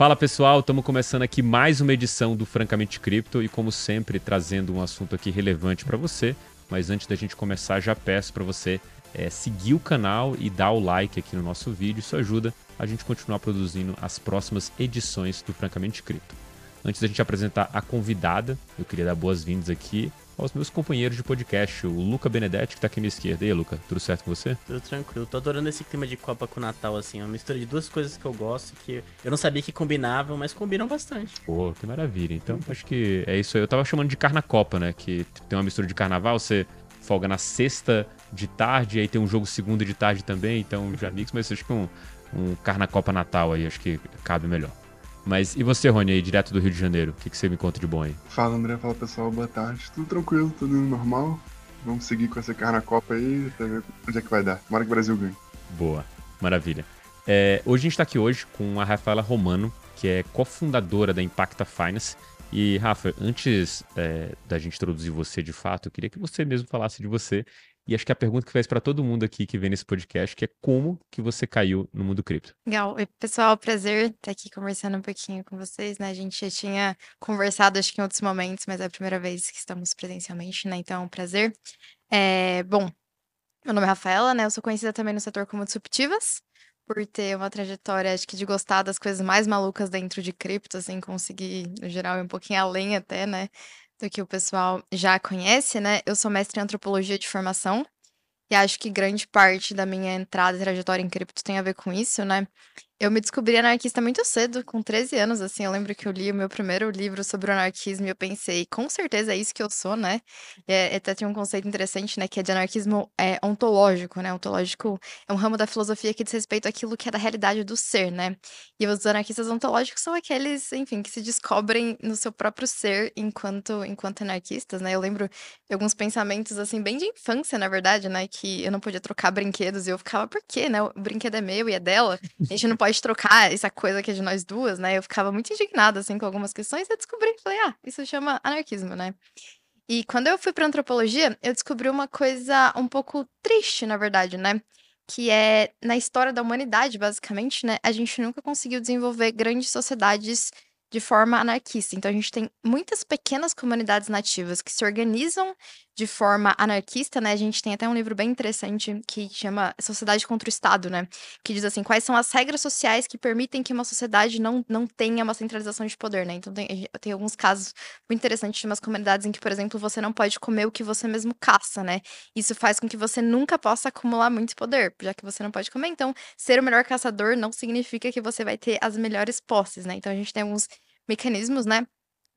Fala pessoal, estamos começando aqui mais uma edição do Francamente Cripto e como sempre trazendo um assunto aqui relevante para você. Mas antes da gente começar, já peço para você é, seguir o canal e dar o like aqui no nosso vídeo. Isso ajuda a gente continuar produzindo as próximas edições do Francamente Cripto. Antes da gente apresentar a convidada, eu queria dar boas-vindas aqui aos meus companheiros de podcast, o Luca Benedetti, que tá aqui à minha esquerda. E aí, Luca, tudo certo com você? Tudo tranquilo. Tô adorando esse clima de Copa com Natal, assim. É uma mistura de duas coisas que eu gosto, que eu não sabia que combinavam, mas combinam bastante. Pô, que maravilha. Então, acho que é isso aí. Eu tava chamando de Carnacopa, né? Que tem uma mistura de carnaval, você folga na sexta de tarde, aí tem um jogo segunda de tarde também, então já mix, mas acho que um, um Carnacopa Natal aí, acho que cabe melhor. Mas e você, Rony, aí, direto do Rio de Janeiro? O que, que você me conta de bom aí? Fala, André. Fala, pessoal. Boa tarde. Tudo tranquilo, tudo normal. Vamos seguir com essa cara na Copa aí, até ver onde é que vai dar. Tomara que o Brasil ganhe. Boa. Maravilha. É, hoje a gente está aqui hoje com a Rafaela Romano, que é cofundadora da Impacta Finance. E, Rafa, antes é, da gente introduzir você de fato, eu queria que você mesmo falasse de você e acho que a pergunta que faz para todo mundo aqui que vem nesse podcast, que é como que você caiu no mundo cripto? Legal. Oi, pessoal, prazer estar aqui conversando um pouquinho com vocês, né? A gente já tinha conversado, acho que em outros momentos, mas é a primeira vez que estamos presencialmente, né? Então, é um prazer. É, bom, meu nome é Rafaela, né? Eu sou conhecida também no setor como disruptivas, por ter uma trajetória, acho que de gostar das coisas mais malucas dentro de cripto, assim, conseguir, no geral, ir um pouquinho além até, né? Do que o pessoal já conhece, né? Eu sou mestre em antropologia de formação e acho que grande parte da minha entrada e trajetória em cripto tem a ver com isso, né? Eu me descobri anarquista muito cedo, com 13 anos, assim, eu lembro que eu li o meu primeiro livro sobre o anarquismo e eu pensei, com certeza é isso que eu sou, né? É, até tem um conceito interessante, né, que é de anarquismo é, ontológico, né? Ontológico é um ramo da filosofia que diz respeito àquilo que é da realidade do ser, né? E os anarquistas ontológicos são aqueles, enfim, que se descobrem no seu próprio ser enquanto, enquanto anarquistas, né? Eu lembro de alguns pensamentos, assim, bem de infância, na verdade, né, que eu não podia trocar brinquedos e eu ficava, por quê, né? O brinquedo é meu e é dela, a gente não pode pode trocar essa coisa que é de nós duas, né? Eu ficava muito indignada, assim, com algumas questões, e descobri, falei, ah, isso chama anarquismo, né? E quando eu fui para antropologia, eu descobri uma coisa um pouco triste, na verdade, né? Que é, na história da humanidade, basicamente, né? A gente nunca conseguiu desenvolver grandes sociedades de forma anarquista. Então, a gente tem muitas pequenas comunidades nativas que se organizam de forma anarquista, né? A gente tem até um livro bem interessante que chama Sociedade contra o Estado, né? Que diz assim, quais são as regras sociais que permitem que uma sociedade não, não tenha uma centralização de poder, né? Então tem, tem alguns casos muito interessantes de umas comunidades em que, por exemplo, você não pode comer o que você mesmo caça, né? Isso faz com que você nunca possa acumular muito poder, já que você não pode comer. Então, ser o melhor caçador não significa que você vai ter as melhores posses, né? Então a gente tem alguns mecanismos, né?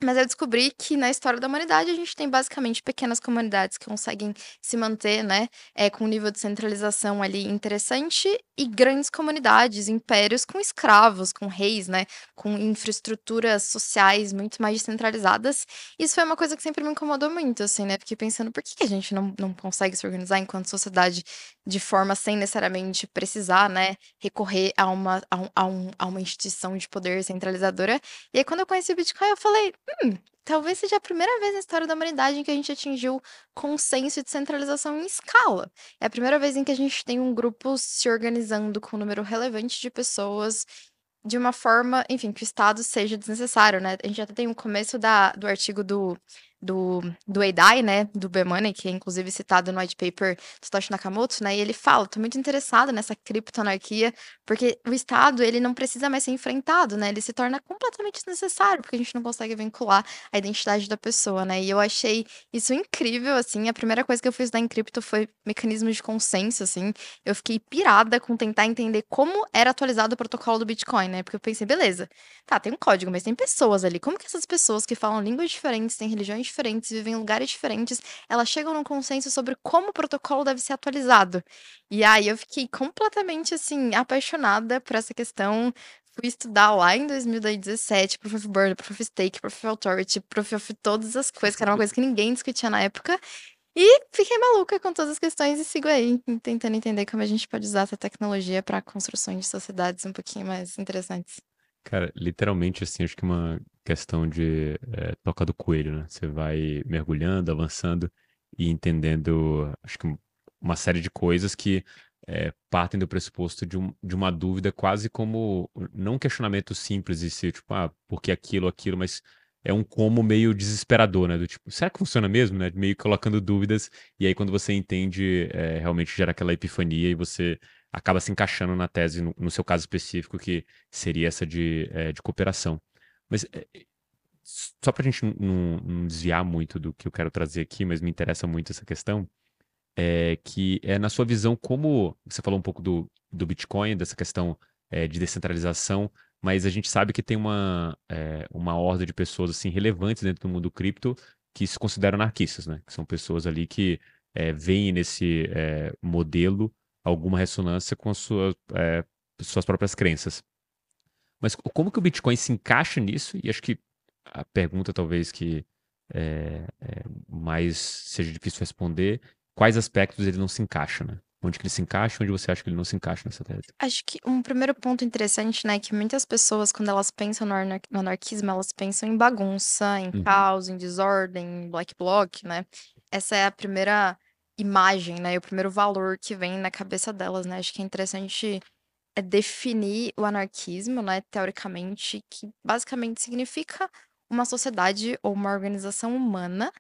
Mas eu descobri que na história da humanidade a gente tem basicamente pequenas comunidades que conseguem se manter, né, é, com um nível de centralização ali interessante e grandes comunidades, impérios com escravos, com reis, né, com infraestruturas sociais muito mais descentralizadas. Isso foi uma coisa que sempre me incomodou muito, assim, né, porque pensando por que, que a gente não, não consegue se organizar enquanto sociedade de forma sem necessariamente precisar, né, recorrer a uma, a, um, a, um, a uma instituição de poder centralizadora. E aí quando eu conheci o Bitcoin eu falei, Hum, talvez seja a primeira vez na história da humanidade em que a gente atingiu consenso de centralização em escala. É a primeira vez em que a gente tem um grupo se organizando com um número relevante de pessoas de uma forma, enfim, que o Estado seja desnecessário, né? A gente até tem o começo da, do artigo do do, do EIDAI, né, do B-Money, que é inclusive citado no white paper do Satoshi Nakamoto, né, e ele fala, tô muito interessado nessa criptoanarquia, porque o Estado, ele não precisa mais ser enfrentado, né, ele se torna completamente desnecessário, porque a gente não consegue vincular a identidade da pessoa, né, e eu achei isso incrível, assim, a primeira coisa que eu fiz em cripto foi mecanismos de consenso, assim, eu fiquei pirada com tentar entender como era atualizado o protocolo do Bitcoin, né, porque eu pensei, beleza, tá, tem um código, mas tem pessoas ali, como que essas pessoas que falam línguas diferentes, têm religiões diferentes, vivem em lugares diferentes, elas chegam num consenso sobre como o protocolo deve ser atualizado. E aí eu fiquei completamente assim apaixonada por essa questão. Fui estudar lá em 2017, Proof of Burn, Proof of Stake, Proof of Authority, Proof of todas as coisas, que era uma coisa que ninguém discutia na época. E fiquei maluca com todas as questões e sigo aí, tentando entender como a gente pode usar essa tecnologia para construções de sociedades um pouquinho mais interessantes. Cara, literalmente, assim, acho que uma questão de é, toca do coelho, né? Você vai mergulhando, avançando e entendendo, acho que uma série de coisas que é, partem do pressuposto de, um, de uma dúvida quase como, não um questionamento simples e se, tipo, ah, por que aquilo, aquilo, mas é um como meio desesperador, né? Do tipo, será que funciona mesmo, né? Meio colocando dúvidas, e aí quando você entende, é, realmente gera aquela epifania e você acaba se encaixando na tese, no, no seu caso específico, que seria essa de, é, de cooperação. Mas é, só para a gente não, não, desviar muito do que eu quero trazer aqui, mas me interessa muito essa questão, é que é na sua visão como você falou um pouco do, do Bitcoin, dessa questão é, de descentralização, mas a gente sabe que tem uma, é, uma horda de pessoas assim relevantes dentro do mundo cripto que se consideram anarquistas, né? Que são pessoas ali que é, veem nesse é, modelo alguma ressonância com suas, é, suas próprias crenças. Mas como que o Bitcoin se encaixa nisso? E acho que a pergunta talvez que é, é, mais seja difícil responder, quais aspectos ele não se encaixa, né? Onde que ele se encaixa, onde você acha que ele não se encaixa nessa tese? Acho que um primeiro ponto interessante, né, é que muitas pessoas, quando elas pensam no, anar no anarquismo, elas pensam em bagunça, em uhum. caos, em desordem, em black bloc, né? Essa é a primeira imagem, né, e o primeiro valor que vem na cabeça delas, né? Acho que é interessante é definir o anarquismo, né, teoricamente, que basicamente significa uma sociedade ou uma organização humana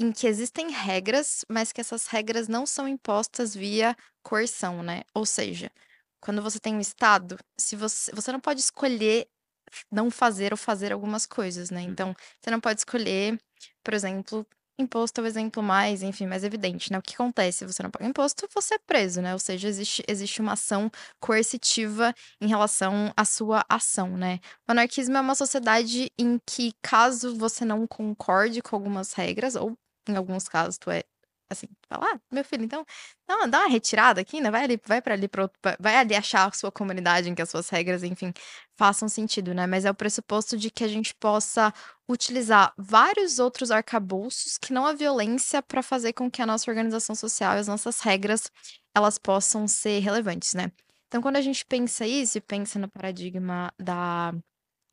em que existem regras, mas que essas regras não são impostas via coerção, né? Ou seja, quando você tem um Estado, se você, você não pode escolher não fazer ou fazer algumas coisas, né? Hum. Então, você não pode escolher, por exemplo, Imposto é o exemplo mais, enfim, mais evidente, né? O que acontece? Se você não paga imposto, você é preso, né? Ou seja, existe, existe uma ação coercitiva em relação à sua ação, né? O anarquismo é uma sociedade em que, caso você não concorde com algumas regras, ou em alguns casos tu é assim, fala, ah, meu filho, então, dá dá uma retirada aqui, né? Vai ali, vai para ali, pra, vai ali achar a sua comunidade em que as suas regras, enfim, façam sentido, né? Mas é o pressuposto de que a gente possa utilizar vários outros arcabouços que não a violência para fazer com que a nossa organização social e as nossas regras elas possam ser relevantes, né? Então, quando a gente pensa isso e pensa no paradigma da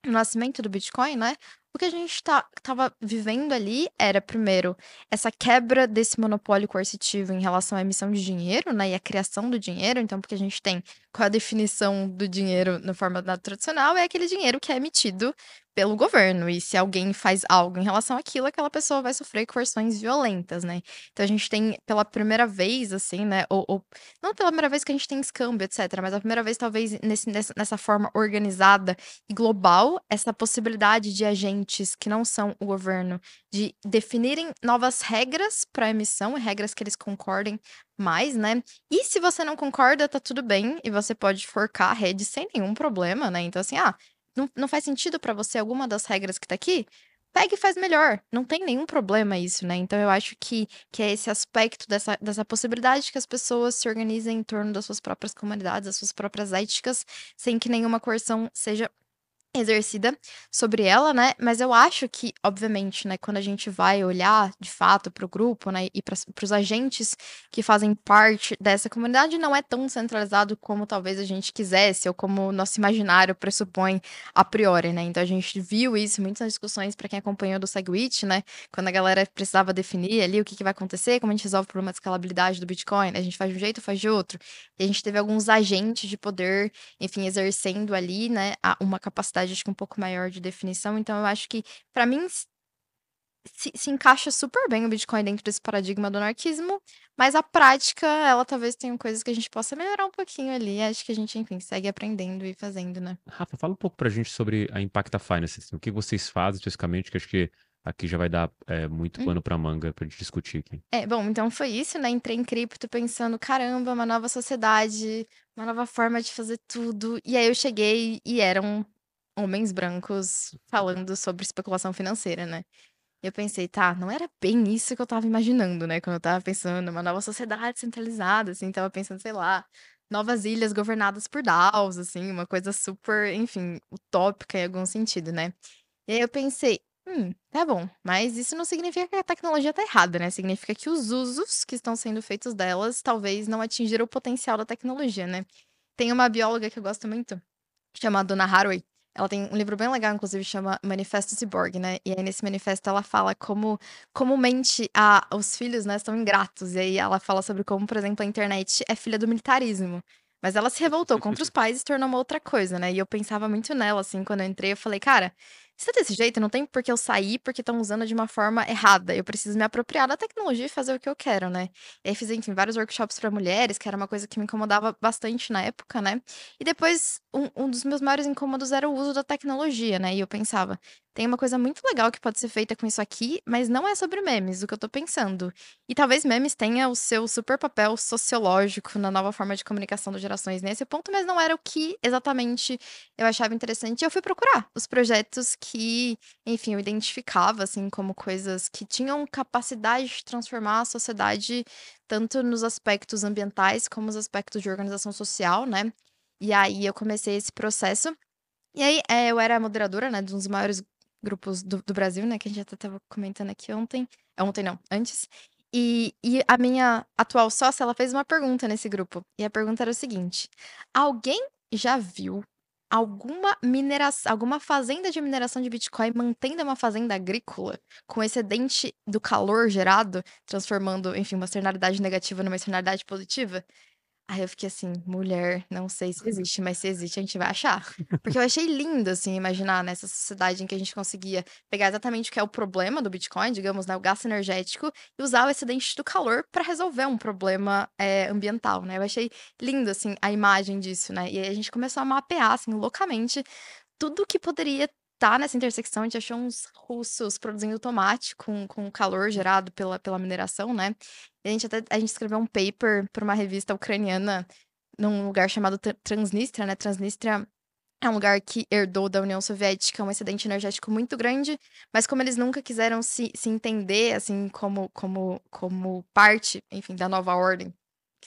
nascimento do Bitcoin, né? O que a gente estava tá, vivendo ali era, primeiro, essa quebra desse monopólio coercitivo em relação à emissão de dinheiro, né, e a criação do dinheiro. Então, porque a gente tem qual a definição do dinheiro na forma tradicional, é aquele dinheiro que é emitido pelo governo. E se alguém faz algo em relação àquilo, aquela pessoa vai sofrer coerções violentas, né? Então a gente tem pela primeira vez, assim, né? Ou, ou não pela primeira vez que a gente tem escâmbio, etc., mas a primeira vez, talvez, nesse, nessa, nessa forma organizada e global, essa possibilidade de agentes que não são o governo de definirem novas regras para emissão, regras que eles concordem mais, né? E se você não concorda, tá tudo bem, e você pode forcar a rede sem nenhum problema, né? Então, assim, ah, não, não faz sentido para você alguma das regras que tá aqui? Pega e faz melhor. Não tem nenhum problema isso, né? Então eu acho que, que é esse aspecto dessa, dessa possibilidade de que as pessoas se organizem em torno das suas próprias comunidades, das suas próprias éticas, sem que nenhuma coerção seja exercida sobre ela, né? Mas eu acho que, obviamente, né, quando a gente vai olhar de fato para o grupo, né, e para os agentes que fazem parte dessa comunidade, não é tão centralizado como talvez a gente quisesse ou como o nosso imaginário pressupõe a priori, né? Então a gente viu isso muitas discussões para quem acompanhou do Segwit, né? Quando a galera precisava definir ali o que, que vai acontecer, como a gente resolve o problema de escalabilidade do Bitcoin, né? a gente faz de um jeito, faz de outro. E a gente teve alguns agentes de poder, enfim, exercendo ali, né, uma capacidade capacidade, acho que um pouco maior de definição. Então, eu acho que, para mim, se, se, encaixa super bem o Bitcoin dentro desse paradigma do anarquismo, mas a prática, ela talvez tenha coisas que a gente possa melhorar um pouquinho ali. Acho que a gente, enfim, segue aprendendo e fazendo, né? Rafa, fala um pouco pra gente sobre a Impacta Finance. Assim, o que vocês fazem especificamente, que acho que aqui já vai dar é, muito hum. pano pra manga pra gente discutir aqui. É, bom, então foi isso, né? Entrei em cripto pensando, caramba, uma nova sociedade, uma nova forma de fazer tudo. E aí eu cheguei e eram homens brancos falando sobre especulação financeira, né? E eu pensei, tá, não era bem isso que eu tava imaginando, né? Quando eu tava pensando uma nova sociedade centralizada, assim, tava pensando, sei lá, novas ilhas governadas por DAOs, assim, uma coisa super, enfim, utópica em algum sentido, né? E aí eu pensei, hum, tá bom, mas isso não significa que a tecnologia tá errada, né? Significa que os usos que estão sendo feitos delas talvez não atingiram o potencial da tecnologia, né? Tem uma bióloga que eu gosto muito, chamada Dona Haraway, ela tem um livro bem legal, inclusive, chama Manifesto Cyborg, né? E aí, nesse manifesto, ela fala como comumente a, os filhos, né, são ingratos. E aí ela fala sobre como, por exemplo, a internet é filha do militarismo. Mas ela se revoltou contra os pais e se tornou uma outra coisa, né? E eu pensava muito nela, assim, quando eu entrei, eu falei, cara, se é desse jeito, não tem por que eu sair porque estão usando de uma forma errada. Eu preciso me apropriar da tecnologia e fazer o que eu quero, né? E aí fiz, enfim, vários workshops para mulheres, que era uma coisa que me incomodava bastante na época, né? E depois, um, um dos meus maiores incômodos era o uso da tecnologia, né? E eu pensava, tem uma coisa muito legal que pode ser feita com isso aqui, mas não é sobre memes, o que eu tô pensando. E talvez memes tenha o seu super papel sociológico na nova forma de comunicação das gerações nesse ponto, mas não era o que exatamente eu achava interessante. E eu fui procurar os projetos que enfim, eu identificava, assim, como coisas que tinham capacidade de transformar a sociedade tanto nos aspectos ambientais como nos aspectos de organização social, né? E aí eu comecei esse processo. E aí é, eu era moderadora, né, de um dos maiores grupos do, do Brasil, né, que a gente até estava comentando aqui ontem. Ontem não, antes. E, e a minha atual sócia, ela fez uma pergunta nesse grupo. E a pergunta era o seguinte: alguém já viu alguma mineração, alguma fazenda de mineração de Bitcoin mantendo uma fazenda agrícola com excedente do calor gerado, transformando, enfim, uma externalidade negativa numa externalidade positiva? Aí eu fiquei assim, mulher, não sei se existe, mas se existe a gente vai achar. Porque eu achei lindo, assim, imaginar nessa sociedade em que a gente conseguia pegar exatamente o que é o problema do Bitcoin, digamos, né, o gasto energético, e usar o excedente do calor para resolver um problema é, ambiental, né? Eu achei lindo, assim, a imagem disso, né? E aí a gente começou a mapear, assim, loucamente, tudo que poderia tá nessa intersecção, a gente achou uns russos produzindo tomate com, com calor gerado pela, pela mineração, né? E a gente até a gente escreveu um paper para uma revista ucraniana num lugar chamado Transnistria, né? Transnistria é um lugar que herdou da União Soviética um excedente energético muito grande, mas como eles nunca quiseram se, se entender, assim, como, como, como parte, enfim, da nova ordem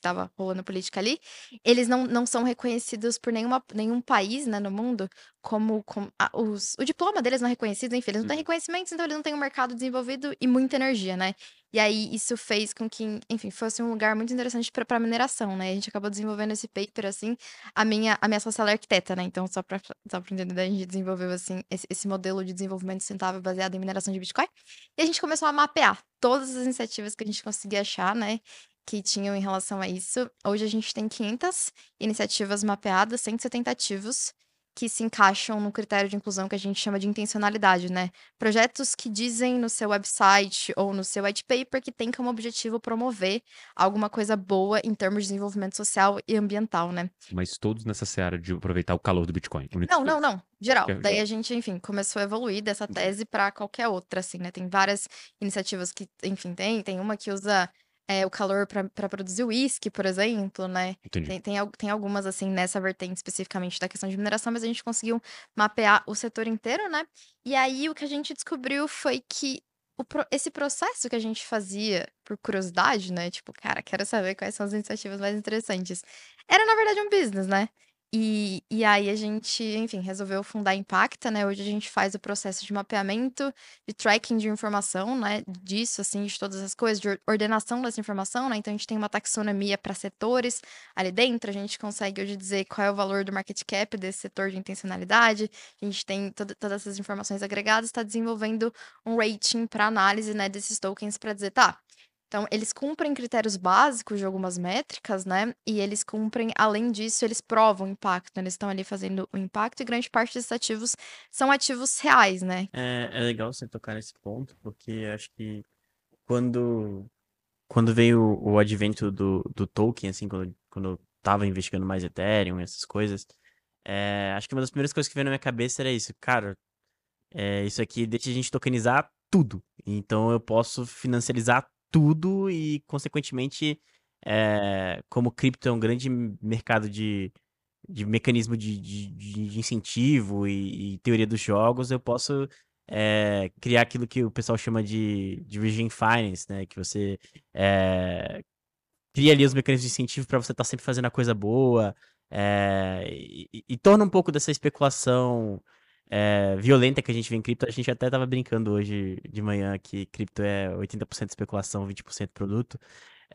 estava rolando política ali, eles não, não são reconhecidos por nenhuma, nenhum país, né, no mundo, como, como a, os, o diploma deles não é reconhecido, enfim, eles não têm uhum. reconhecimentos, então eles não têm um mercado desenvolvido e muita energia, né? E aí isso fez com que, enfim, fosse um lugar muito interessante para mineração, né? A gente acabou desenvolvendo esse paper, assim, a minha, a minha sócia é arquiteta, né? Então, só para só pra entender, a gente desenvolveu, assim, esse, esse modelo de desenvolvimento sustentável baseado em mineração de Bitcoin. E a gente começou a mapear todas as iniciativas que a gente conseguia achar, né? Que tinham em relação a isso. Hoje a gente tem 500 iniciativas mapeadas, 170 ativos, que se encaixam no critério de inclusão que a gente chama de intencionalidade, né? Projetos que dizem no seu website ou no seu white paper que tem como objetivo promover alguma coisa boa em termos de desenvolvimento social e ambiental, né? Mas todos nessa seara de aproveitar o calor do Bitcoin. Não, não, não. Geral. Daí a gente, enfim, começou a evoluir dessa tese para qualquer outra, assim, né? Tem várias iniciativas que, enfim, tem. Tem uma que usa é, o calor para produzir uísque, por exemplo, né? Entendi. Tem, tem, tem algumas, assim, nessa vertente especificamente da questão de mineração, mas a gente conseguiu mapear o setor inteiro, né? E aí o que a gente descobriu foi que o, esse processo que a gente fazia por curiosidade, né? Tipo, cara, quero saber quais são as iniciativas mais interessantes. Era, na verdade, um business, né? E, e aí a gente, enfim, resolveu fundar a Impacta, né? Hoje a gente faz o processo de mapeamento, de tracking de informação, né? Disso, assim, de todas as coisas, de ordenação dessa informação, né? Então a gente tem uma taxonomia para setores ali dentro, a gente consegue hoje dizer qual é o valor do market cap desse setor de intencionalidade, a gente tem toda, todas essas informações agregadas, está desenvolvendo um rating para análise, né, desses tokens para dizer, tá, então, eles cumprem critérios básicos de algumas métricas, né? E eles cumprem, além disso, eles provam o impacto. Né? Eles estão ali fazendo o impacto e grande parte desses ativos são ativos reais, né? É, é legal você tocar nesse ponto, porque acho que quando, quando veio o advento do, do token, assim, quando, quando eu tava investigando mais Ethereum, essas coisas, é, acho que uma das primeiras coisas que veio na minha cabeça era isso. Cara, é, isso aqui deixa a gente tokenizar tudo. Então eu posso financiarizar tudo e, consequentemente, é, como cripto é um grande mercado de, de mecanismo de, de, de incentivo e, e, teoria dos jogos, eu posso é, criar aquilo que o pessoal chama de, de Virgin Finance, né? Que você é, cria ali os mecanismos de incentivo para você estar tá sempre fazendo a coisa boa e, e, torna um pouco dessa especulação é, violenta que a gente vê em cripto. A gente até tava brincando hoje de manhã que cripto é 80% especulação, 20% produto.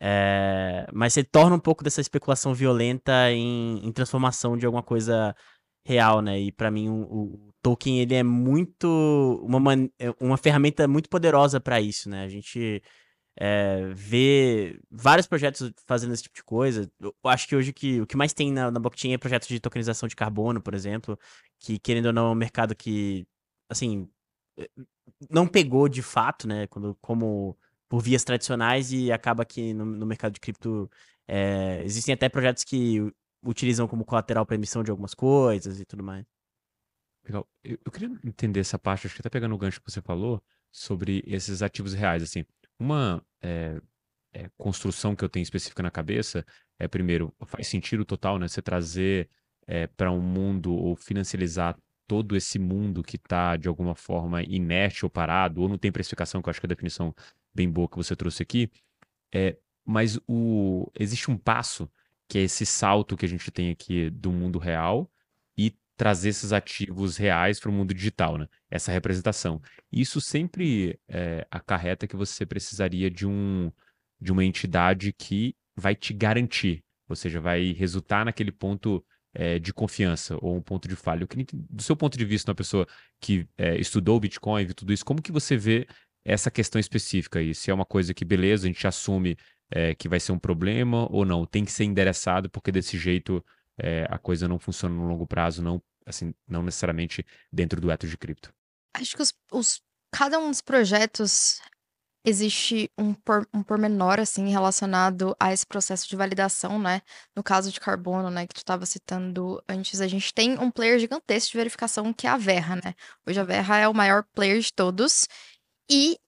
É, mas você torna um pouco dessa especulação violenta em, em, transformação de alguma coisa real, né? E para mim o, o, Tolkien ele é muito uma, é uma ferramenta muito poderosa para isso, né? A gente é, vê vários projetos fazendo esse tipo de coisa. Eu acho que hoje que, o que mais tem na, na blockchain é projetos de tokenização de carbono, por exemplo, que querendo ou não é um mercado que, assim, eh, não pegou de fato, né? Quando, como por vias tradicionais e acaba que no, no mercado de cripto é, existem até projetos que utilizam como colateral para emissão de algumas coisas e tudo mais. Legal. Eu, eu, queria entender essa parte, acho que até pegando o gancho que você falou sobre esses ativos reais, assim. Uma é, é, construção que eu tenho específica na cabeça é, primeiro, faz sentido total, né? Você trazer é, para um mundo ou financializar todo esse mundo que está, de alguma forma, inerte ou parado, ou não tem precificação, que eu acho que é a definição bem boa que você trouxe aqui. É, mas o, existe um passo, que é esse salto que a gente tem aqui do mundo real trazer esses ativos reais para o mundo digital, né? Essa representação. Isso sempre é, acarreta que você precisaria de, um, de uma entidade que vai te garantir, ou seja, vai resultar naquele ponto é, de confiança ou um ponto de falha. Queria, do seu ponto de vista, uma pessoa que é, estudou Bitcoin, viu tudo isso, como que você vê essa questão específica aí? Se é uma coisa que, beleza, a gente assume que vai ser um problema ou não? Tem que ser endereçado porque desse jeito a coisa não funciona no longo prazo, não assim, não necessariamente dentro do ethos de cripto. Acho que os, os, cada um dos projetos existe um, por, um pormenor, assim, relacionado a esse processo de validação, né? No caso de carbono, né, que tu estava citando antes, a gente tem um player gigantesco de verificação que é a Verra, né? Hoje a Verra é o maior player de todos e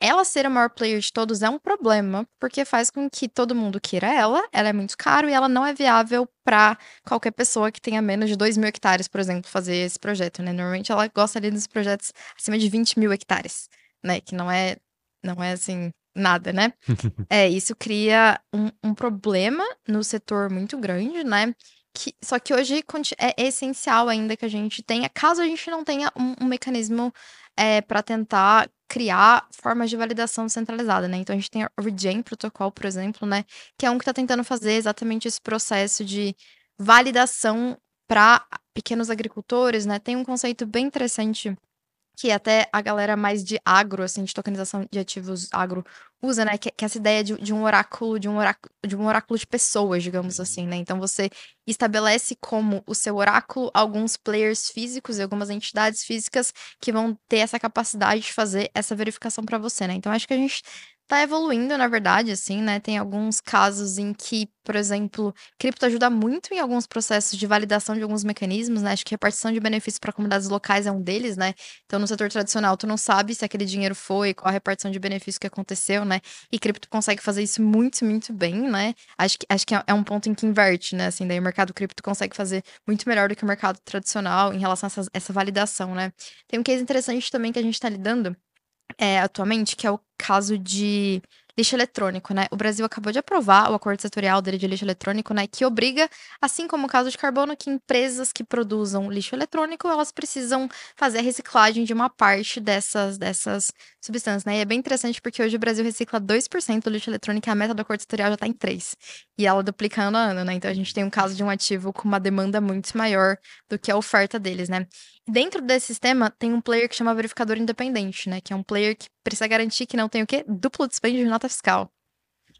ela ser o maior player de todos é um problema, porque faz com que todo mundo queira ela, ela é muito caro e ela não é viável para qualquer pessoa que tenha menos de 2 mil hectares, por exemplo, fazer esse projeto, né? Normalmente ela gosta ali dos projetos acima de 20 mil hectares, né? Que não é, não é assim, nada, né? é, isso cria um, um problema no setor muito grande, né? Que, só que hoje é essencial ainda que a gente tenha, caso a gente não tenha um, um mecanismo é, para tentar criar formas de validação centralizada, né? Então a gente tem o Regen Protocol, por exemplo, né? Que é um que está tentando fazer exatamente esse processo de validação para pequenos agricultores, né? Tem um conceito bem interessante que até a galera mais de agro, assim, de tokenização de ativos agro usa, né? Que, que é essa ideia de, de, um oráculo, de um oráculo, de um oráculo de pessoas, digamos uhum. assim, né? Então você estabelece como o seu oráculo alguns players físicos e algumas entidades físicas que vão ter essa capacidade de fazer essa verificação para você, né? Então acho que a gente tá evoluindo, na verdade, assim, né? Tem alguns casos em que, por exemplo, cripto ajuda muito em alguns processos de validação de alguns mecanismos, né? Acho que repartição de benefícios para comunidades locais é um deles, né? Então, no setor tradicional, tu não sabe se aquele dinheiro foi, qual a repartição de benefícios que aconteceu, né? E cripto consegue fazer isso muito, muito bem, né? Acho que, acho que é, é um ponto em que inverte, né? Assim, daí o mercado cripto consegue fazer muito melhor do que o mercado tradicional em relação a essa, essa validação, né? Tem um case interessante também que a gente está lidando é, atualmente, que é o caso de lixo eletrônico, né? O Brasil acabou de aprovar o acordo setorial dele de lixo eletrônico, né? Que obriga, assim como o caso de carbono, que empresas que produzam lixo eletrônico, elas precisam fazer a reciclagem de uma parte dessas, dessas substâncias, né? E é bem interessante porque hoje o Brasil recicla 2% do lixo eletrônico e a meta do acordo setorial já está em 3%. E ela duplica ano a ano, né? Então a gente tem um caso de um ativo com uma demanda muito maior do que a oferta deles, né? Dentro desse sistema, tem um player que chama verificador independente, né? Que é um player que precisa garantir que não tem o quê? Duplo dispêndio de nota fiscal.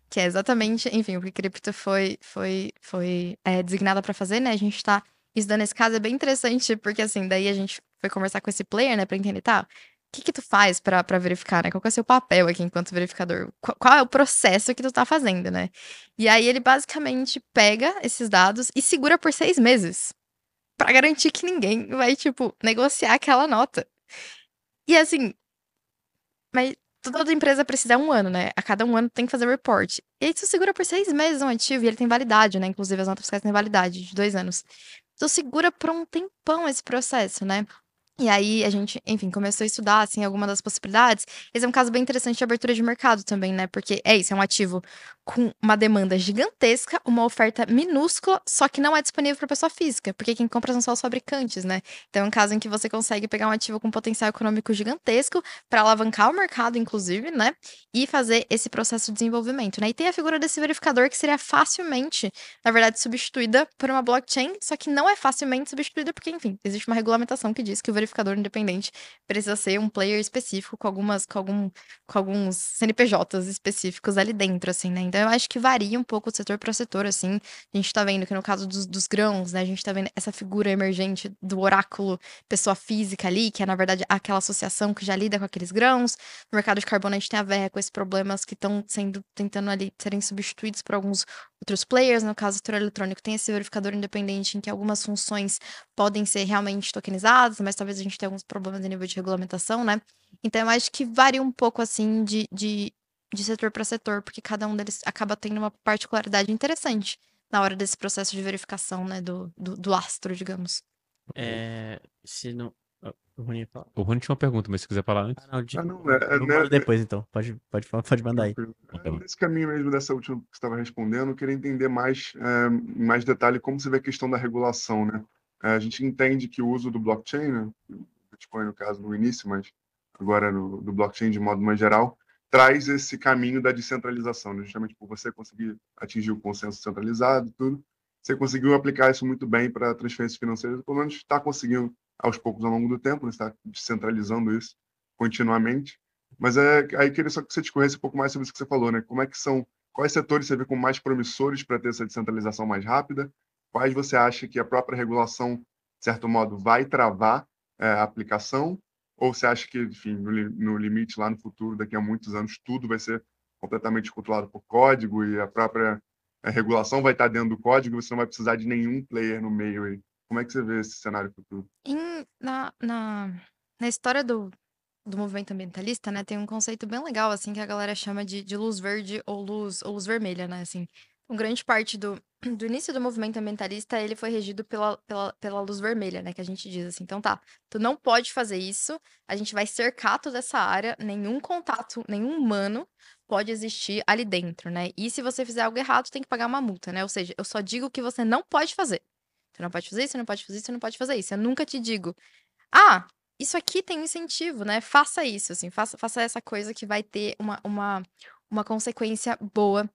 Que é exatamente, enfim, o que cripto foi, foi, foi é, designada para fazer, né? A gente tá estudando esse caso, é bem interessante, porque assim, daí a gente foi conversar com esse player, né, pra entender, tá? O que que tu faz para verificar, né? Qual é o seu papel aqui enquanto verificador? Qual, qual, é o processo que tu tá fazendo, né? E aí ele basicamente pega esses dados e segura por seis meses para garantir que ninguém vai, tipo, negociar aquela nota. E assim, mas toda empresa precisa um ano, né? A cada um ano tem que fazer report. E aí tu segura por seis meses um ativo e ele tem validade, né? Inclusive as notas fiscais têm validade de dois anos. Tu segura por um tempão esse processo, né? E aí a gente, enfim, começou a estudar assim algumas das possibilidades. Esse é um caso bem interessante de abertura de mercado também, né? Porque é isso, é um ativo com uma demanda gigantesca, uma oferta minúscula, só que não é disponível para pessoa física, porque quem compra são só os fabricantes, né? Então é um caso em que você consegue pegar um ativo com potencial econômico gigantesco para alavancar o mercado, inclusive, né? E fazer esse processo de desenvolvimento, né? E tem a figura desse verificador que seria facilmente, na verdade, substituída por uma blockchain, só que não é facilmente substituída porque, enfim, existe uma regulamentação que diz que o verificador verificador independente precisa ser um player específico com algumas com, algum, com alguns CNPJs específicos ali dentro, assim, né? Então eu acho que varia um pouco setor para setor, assim. A gente tá vendo que no caso dos, dos grãos, né, a gente tá vendo essa figura emergente do oráculo pessoa física ali, que é na verdade aquela associação que já lida com aqueles grãos. No mercado de carbono a gente tem a ver com esses problemas que estão sendo tentando ali serem substituídos por alguns outros players. No caso do setor eletrônico tem esse verificador independente em que algumas funções podem ser realmente tokenizadas, mas talvez a gente tenha alguns problemas a nível de regulamentação, né? Então eu acho que varia um pouco assim de, de, de setor para setor, porque cada um deles acaba tendo uma particularidade interessante na hora desse processo de verificação, né, do, do, do astro, digamos. É, se não. O Rony. O Rony tinha uma pergunta, mas se quiser falar antes. Ah, não, de... Ah, não, é, é, né, mando depois então. Pode, pode, falar- pode mandar aí. É, Nesse caminho mesmo dessa última que você estava respondendo, eu queria entender mais, é, em mais detalhe como você vê a questão da regulação, né? É, a gente entende que o uso do blockchain, né, Bitcoin no caso no início, mas agora no, do blockchain de modo mais geral, traz esse caminho da descentralização, né? justamente por você conseguir atingir o consenso centralizado tudo, você conseguiu aplicar isso muito bem para transferências financeiras, pelo menos está conseguindo aos poucos ao longo do tempo, né? está descentralizando isso continuamente. Mas é, aí queria só que você discorresse um pouco mais sobre isso que você falou, né? Como é que são, quais setores você vê como mais promissores para ter essa descentralização mais rápida? Quais você acha que a própria regulação, de certo modo, vai travar é, a aplicação? Ou você acha que, enfim, no, no limite, lá no futuro, daqui a muitos anos, tudo vai ser completamente controlado por código e a própria é, regulação vai estar dentro do código e você não vai precisar de nenhum player no meio aí? Como é que você vê esse cenário futuro? Em- na, na, na história do, do movimento ambientalista, né, tem um conceito bem legal, assim, que a galera chama de, de luz verde ou luz, ou luz vermelha, né, assim. Grande parte do, do início do movimento ambientalista, ele foi regido pela, pela, pela luz vermelha, né, que a gente diz assim, então tá, tu não pode fazer isso, a gente vai cercar toda essa área, nenhum contato, nenhum humano pode existir ali dentro, né, e se você fizer algo errado, tem que pagar uma multa, né, ou seja, eu só digo o que você não pode fazer. Você não pode fazer isso, não pode fazer isso, não pode fazer isso. Eu nunca te digo, ah, isso aqui tem incentivo, né? Faça isso, assim, faça, faça essa coisa que vai ter uma, uma, uma consequência boa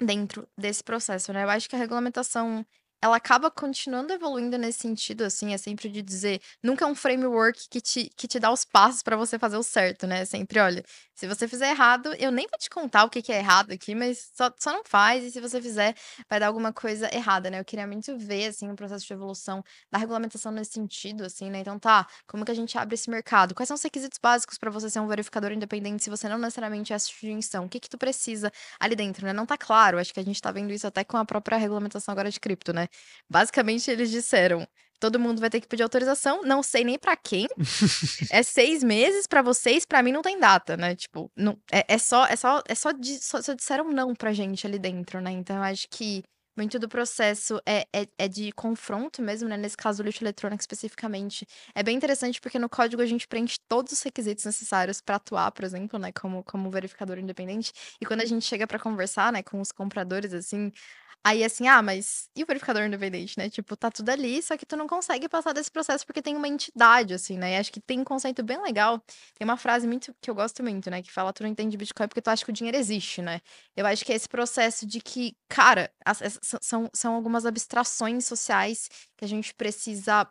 dentro desse processo, né? Eu acho que a regulamentação ela acaba continuando evoluindo nesse sentido, assim, é sempre de dizer, nunca é um framework que te, que te dá os passos para você fazer o certo, né? Sempre, olha, se você fizer errado, eu nem vou te contar o que, que é errado aqui, mas só, só não faz, e se você fizer, vai dar alguma coisa errada, né? Eu queria muito ver, assim, o processo de evolução da regulamentação nesse sentido, assim, né? Então, tá, como que a gente abre esse mercado? Quais são os requisitos básicos para você ser um verificador independente se você não necessariamente é instituição? O que que tu precisa ali dentro, né? Não tá claro, acho que a gente tá vendo isso até com a própria regulamentação agora de cripto, né? Basicamente, eles disseram, todo mundo vai ter que pedir autorização, não sei nem pra quem, é seis meses pra vocês, pra mim não tem data, né? Tipo, não, é, é só, é só, é só, só, só disseram não pra gente ali dentro, né? Então eu acho que muito do processo é, é, é de confronto mesmo, né? Nesse caso do lixo eletrônico especificamente. É bem interessante porque no código a gente preenche todos os requisitos necessários pra atuar, por exemplo, né? Como, como verificador independente. E quando a gente chega pra conversar, né, com os compradores, assim, Aí assim, ah, mas e o verificador independente, né? Tipo, tá tudo ali, só que tu não consegue passar desse processo porque tem uma entidade, assim, né? E acho que tem um conceito bem legal. Tem uma frase muito que eu gosto muito, né? Que fala, tu não entende Bitcoin porque tu acha que o dinheiro existe, né? Eu acho que é esse processo de que, cara, as- as- são, são algumas abstrações sociais que a gente precisa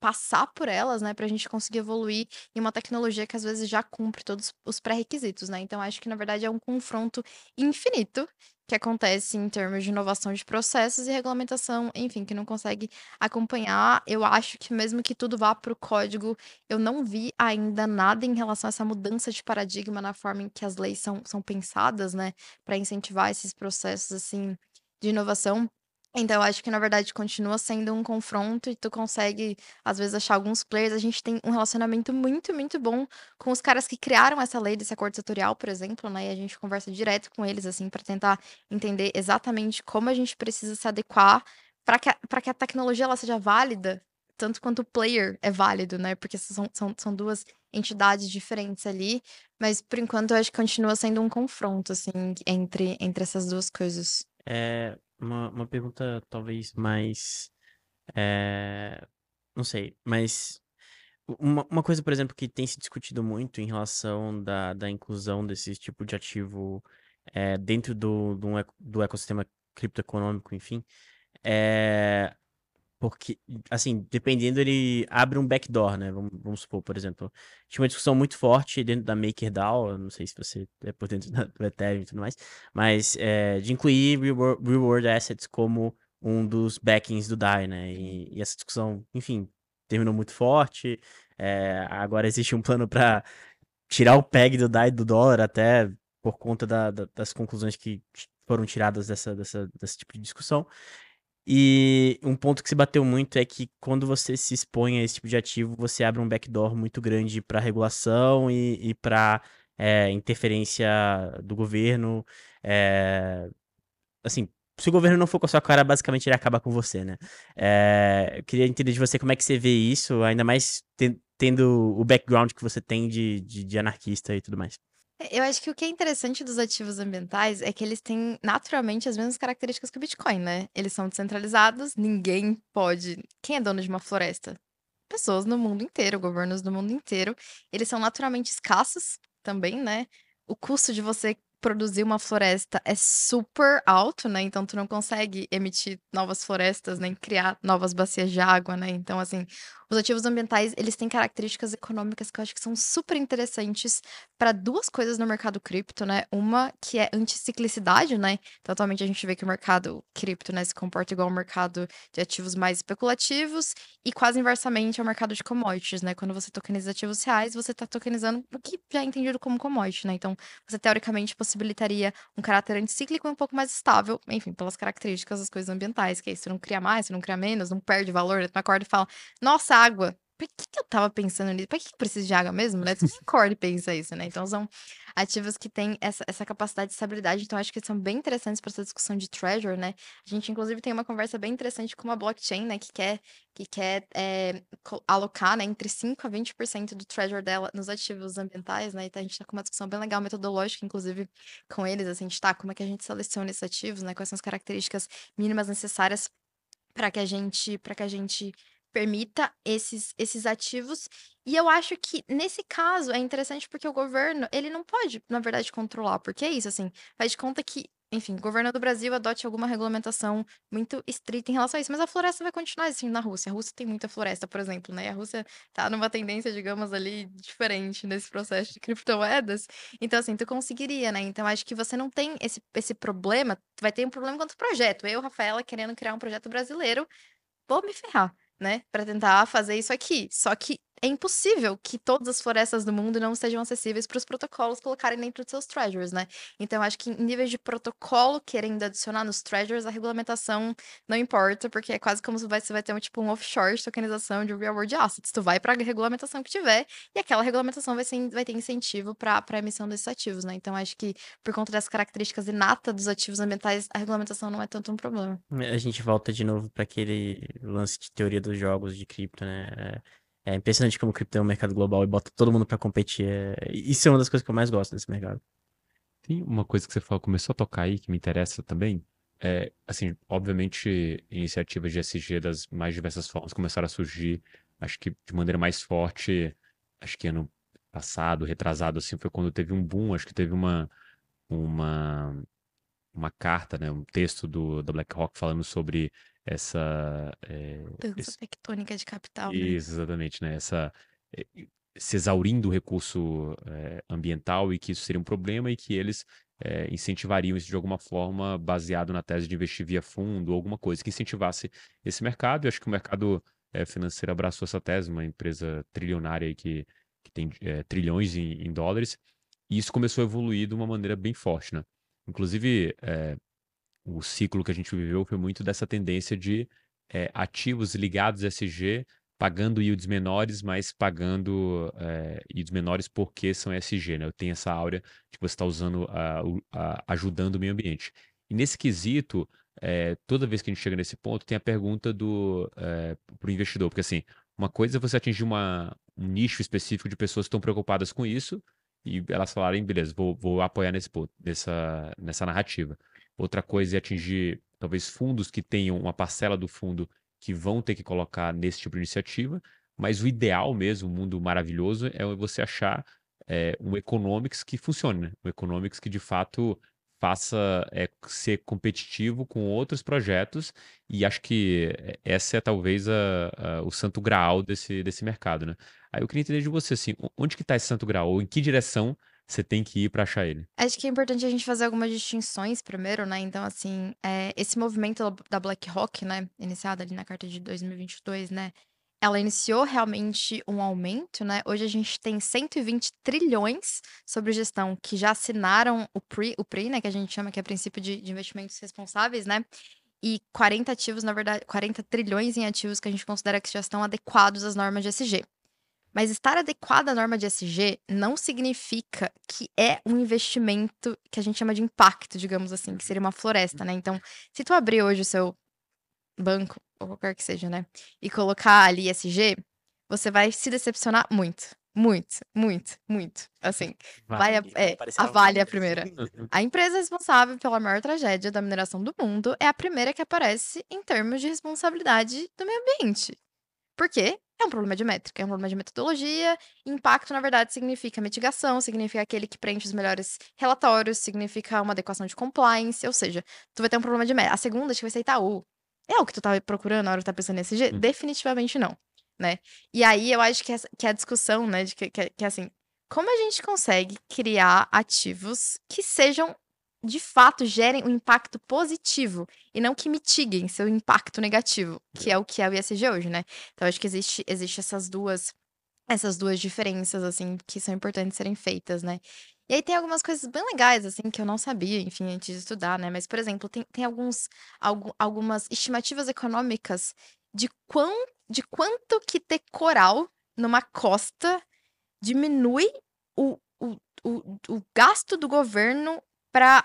passar por elas, né, pra gente conseguir evoluir em uma tecnologia que às vezes já cumpre todos os pré-requisitos, né? Então acho que na verdade é um confronto infinito que acontece em termos de inovação de processos e regulamentação, enfim, que não consegue acompanhar. Eu acho que mesmo que tudo vá para o código, eu não vi ainda nada em relação a essa mudança de paradigma na forma em que as leis são, são pensadas, né, para incentivar esses processos assim de inovação. Então, eu acho que, na verdade, continua sendo um confronto e tu consegue, às vezes, achar alguns players. A gente tem um relacionamento muito, muito bom com os caras que criaram essa lei desse acordo setorial, por exemplo, né? E a gente conversa direto com eles, assim, para tentar entender exatamente como a gente precisa se adequar para que, a- que a tecnologia ela seja válida tanto quanto o player é válido, né? Porque são, são, são duas entidades diferentes ali, mas por enquanto eu acho que continua sendo um confronto, assim, entre, entre essas duas coisas. É uma, uma pergunta talvez mais. É, não sei, mas uma, uma coisa, por exemplo, que tem se discutido muito em relação da, da inclusão desse tipo de ativo é, dentro do, do, do ecossistema criptoeconômico, enfim, é porque, assim, dependendo, ele abre um backdoor, né? Vamos, vamos supor, por exemplo. Tinha uma discussão muito forte dentro da MakerDAO, não sei se você é por dentro do Ethereum e tudo mais, mas é, de incluir reward, reward, assets como um dos backings do DAI, né? E, e essa discussão, enfim, terminou muito forte. É, agora existe um plano para tirar o PEG do DAI do dólar, até por conta da, da, das conclusões que foram tiradas dessa, dessa, desse tipo de discussão. E um ponto que se bateu muito é que quando você se expõe a esse tipo de ativo, você abre um backdoor muito grande para regulação e, e para é, interferência do governo. É, assim, se o governo não for com a sua cara, basicamente ele acaba com você, né? É, eu queria entender de você como é que você vê isso, ainda mais tendo o background que você tem de, de, de anarquista e tudo mais. É, eu acho que o que é interessante dos ativos ambientais é que eles têm naturalmente as mesmas características que o Bitcoin, né? Eles são descentralizados, ninguém pode. Quem é dono de uma floresta? Pessoas no mundo inteiro, governos do mundo inteiro. Eles são naturalmente escassos também, né? O custo de você produzir uma floresta é super alto, né? Então tu não consegue emitir novas florestas, nem criar novas bacias de água, né? Então, assim, os ativos ambientais, eles têm características econômicas que eu acho que são super interessantes para duas coisas no mercado cripto, né? Uma que é anticiclicidade, né? Então, atualmente a gente vê que o mercado cripto, né, se comporta igual ao mercado de ativos mais especulativos e quase inversamente ao mercado de commodities, né? Quando você tokeniza ativos reais, você está tokenizando o que já é entendido como commodity, né? Então, você teoricamente possibilitaria um caráter anticíclico e um pouco mais estável, enfim, pelas características das coisas ambientais, que é isso, não cria mais, você não cria menos, não perde valor, tu acorda e fala, nossa, água. Por que, que eu tava pensando nisso? Por que, que precisa de água mesmo, né? Tu acorda e pensa isso, né? Então são ativos que têm essa, essa capacidade de estabilidade. Então acho que são bem interessantes para essa discussão de treasure, né? A gente, inclusive, tem uma conversa bem interessante com uma blockchain, né? Que quer, que quer é, alocar né, entre 5% a 20% do treasure dela nos ativos ambientais, né? Então a gente tá com uma discussão bem legal, metodológica, inclusive, com eles. Assim, a gente tá, como é que a gente seleciona esses ativos, né? Quais são as características mínimas necessárias para que a gente para que a gente permita esses, esses ativos. E eu acho que, nesse caso, é interessante porque o governo, ele não pode, na verdade, controlar. Porque é isso, assim, faz de conta que, enfim, o governo do Brasil adote alguma regulamentação muito estrita em relação a isso. Mas a floresta vai continuar existindo na Rússia. A Rússia tem muita floresta, por exemplo, né? A Rússia tá numa tendência, digamos, ali, diferente nesse processo de criptomoedas. Então, assim, tu conseguiria, né? Então, acho que você não tem esse, esse problema. Vai ter um problema quanto projeto. Eu, Rafaela, querendo criar um projeto brasileiro, vou me ferrar né, para tentar fazer isso aqui. Só que é impossível que todas as florestas do mundo não estejam acessíveis para os protocolos colocarem dentro de seus treasures, né? Então, acho que em níveis de protocolo, querendo adicionar nos treasures, a regulamentação não importa, porque é quase como se você vai ter um, tipo um offshore de tokenização de real world assets. Tu vai para a regulamentação que tiver e aquela regulamentação vai, ser, vai ter incentivo para a emissão desses ativos, né? Então, acho que por conta das características inatas dos ativos ambientais, a regulamentação não é tanto um problema. A gente volta de novo para aquele lance de teoria dos jogos de cripto, né? É é impressionante como o cripto é um mercado global e bota todo mundo para competir. É... Isso é uma das coisas que eu mais gosto desse mercado. Tem uma coisa que você falou, começou a tocar aí, que me interessa também. É, assim, obviamente, iniciativas de SG das mais diversas formas começaram a surgir, acho que de maneira mais forte, acho que ano passado, retrasado, assim, foi quando teve um boom, acho que teve uma, uma, uma carta, né, um texto do, da BlackRock falando sobre essa. É, Dança esse... tectônica de capital. Isso, né? exatamente, né? Essa. É, se exaurindo o recurso é, ambiental e que isso seria um problema e que eles incentivariam isso de alguma forma baseado na tese de investir via fundo ou alguma coisa que incentivasse esse mercado. E acho que o mercado financeiro abraçou essa tese, uma empresa trilionária que, que tem trilhões em, em, dólares. E isso começou a evoluir de uma maneira bem forte, né? Inclusive, o ciclo que a gente viveu foi muito dessa tendência de é, ativos ligados a SG pagando yields menores, mas pagando é, yields menores porque são SG, né? Eu tenho essa áurea de que você está usando, a, a, ajudando o meio ambiente. E nesse quesito, é, toda vez que a gente chega nesse ponto, tem a pergunta do é, para o investidor, porque assim, uma coisa é você atingir uma, um nicho específico de pessoas que estão preocupadas com isso e elas falarem, beleza, vou, vou apoiar nesse ponto, nessa, nessa narrativa. Outra coisa é atingir talvez fundos que tenham uma parcela do fundo que vão ter que colocar nesse tipo de iniciativa, mas o ideal mesmo, o um mundo maravilhoso, é você achar é, um economics que funcione, né? um economics que de fato faça é, ser competitivo com outros projetos e acho que essa é talvez a, a, o santo graal desse, desse mercado, né? Aí eu queria entender de você, assim, onde que está esse santo graal? Ou em que direção você tem que ir para achar ele? Acho que é importante a gente fazer algumas distinções primeiro, né? Então, assim, é, esse movimento da BlackRock, né, iniciado ali na carta de 2022, né, ela iniciou realmente um aumento, né? Hoje a gente tem 120 trilhões sobre gestão que já assinaram o PRI, o PRI né? Que a gente chama que é princípio de, de investimentos responsáveis, né? E 40 ativos, na verdade, 40 trilhões em ativos que a gente considera que já estão adequados às normas de SG. Mas estar adequado à norma de SG não significa que é um investimento que a gente chama de impacto, digamos assim, que seria uma floresta, né? Então, se tu abrir hoje o seu banco, ou qualquer que seja, né? E colocar ali SG, você vai se decepcionar muito. Muito, muito, muito. Assim, vai, a, é, a Vale é a primeira. A empresa responsável pela maior tragédia da mineração do mundo é a primeira que aparece em termos de responsabilidade do meio ambiente. Por quê? É um problema de métrica, é um problema de metodologia. Impacto, na verdade, significa mitigação, significa aquele que preenche os melhores relatórios, significa uma adequação de compliance, ou seja, tu vai ter um problema de métrica. A segunda, acho que vai ser Itaú. É o que tu tá procurando na hora que tá pensando nesse G? Hum. Definitivamente não, né? E aí eu acho que, essa, que a discussão, né, de que, que, que assim, como a gente consegue criar ativos que sejam de fato gerem um impacto positivo e não que mitiguem seu impacto negativo, que é o que é o ISG hoje, né? Então acho que existe existe essas duas essas duas diferenças assim que são importantes serem feitas, né? E aí tem algumas coisas bem legais, assim, que eu não sabia, enfim, antes de estudar, né? Mas, por exemplo, tem, tem alguns, algu- algumas estimativas econômicas de, quão, de quanto que ter coral numa costa diminui o, o, o, o gasto do governo para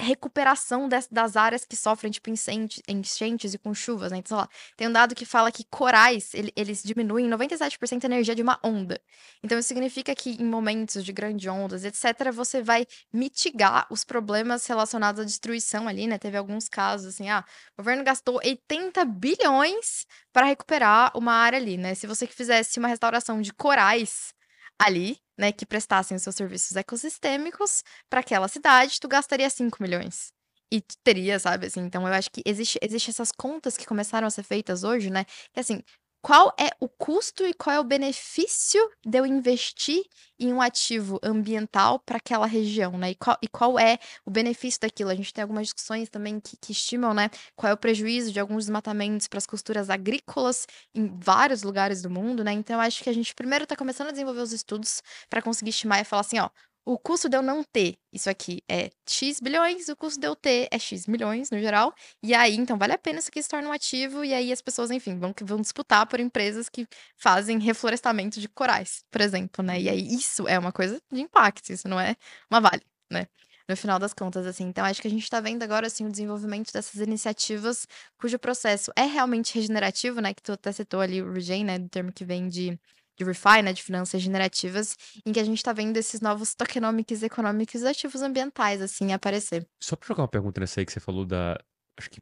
recuperação das, das áreas que sofrem, tipo, enchentes, enchentes e com chuvas, né? Então, tem um dado que fala que corais, ele, eles diminuem 97% a energia de uma onda. Então, isso significa que em momentos de grandes ondas, etc., você vai mitigar os problemas relacionados à destruição ali, né? Teve alguns casos, assim, ah, o governo gastou 80 bilhões para recuperar uma área ali, né? Se você fizesse uma restauração de corais ali, né, que prestassem os seus serviços ecossistêmicos para aquela cidade, tu gastaria 5 milhões. E tu teria, sabe, assim, então eu acho que existe, existe essas contas que começaram a ser feitas hoje, né, que assim, qual é o custo e qual é o benefício de eu investir em um ativo ambiental para aquela região, né? E qual, e qual, é o benefício daquilo? A gente tem algumas discussões também que, que estimam, né? Qual é o prejuízo de alguns desmatamentos para as costuras agrícolas em vários lugares do mundo, né? Então, acho que a gente primeiro está começando a desenvolver os estudos para conseguir estimar e falar assim, ó, o custo de eu não ter isso aqui é X bilhões, o custo de eu ter é X milhões no geral. E aí, então, vale a pena isso aqui se torna um ativo. E aí as pessoas, enfim, vão, vão disputar por empresas que fazem reflorestamento de corais, por exemplo, né? E aí isso é uma coisa de impacto, isso não é uma vale, né? No final das contas, assim. Então, acho que a gente está vendo agora, assim, o desenvolvimento dessas iniciativas cujo processo é realmente regenerativo, né? Que tu até citou ali o regen, né? Do termo que vem de de refi, né, de finanças generativas, em que a gente está vendo esses novos tokenomics econômicos ativos ambientais, assim, aparecer. Só para jogar uma pergunta nessa aí que você falou da. Acho que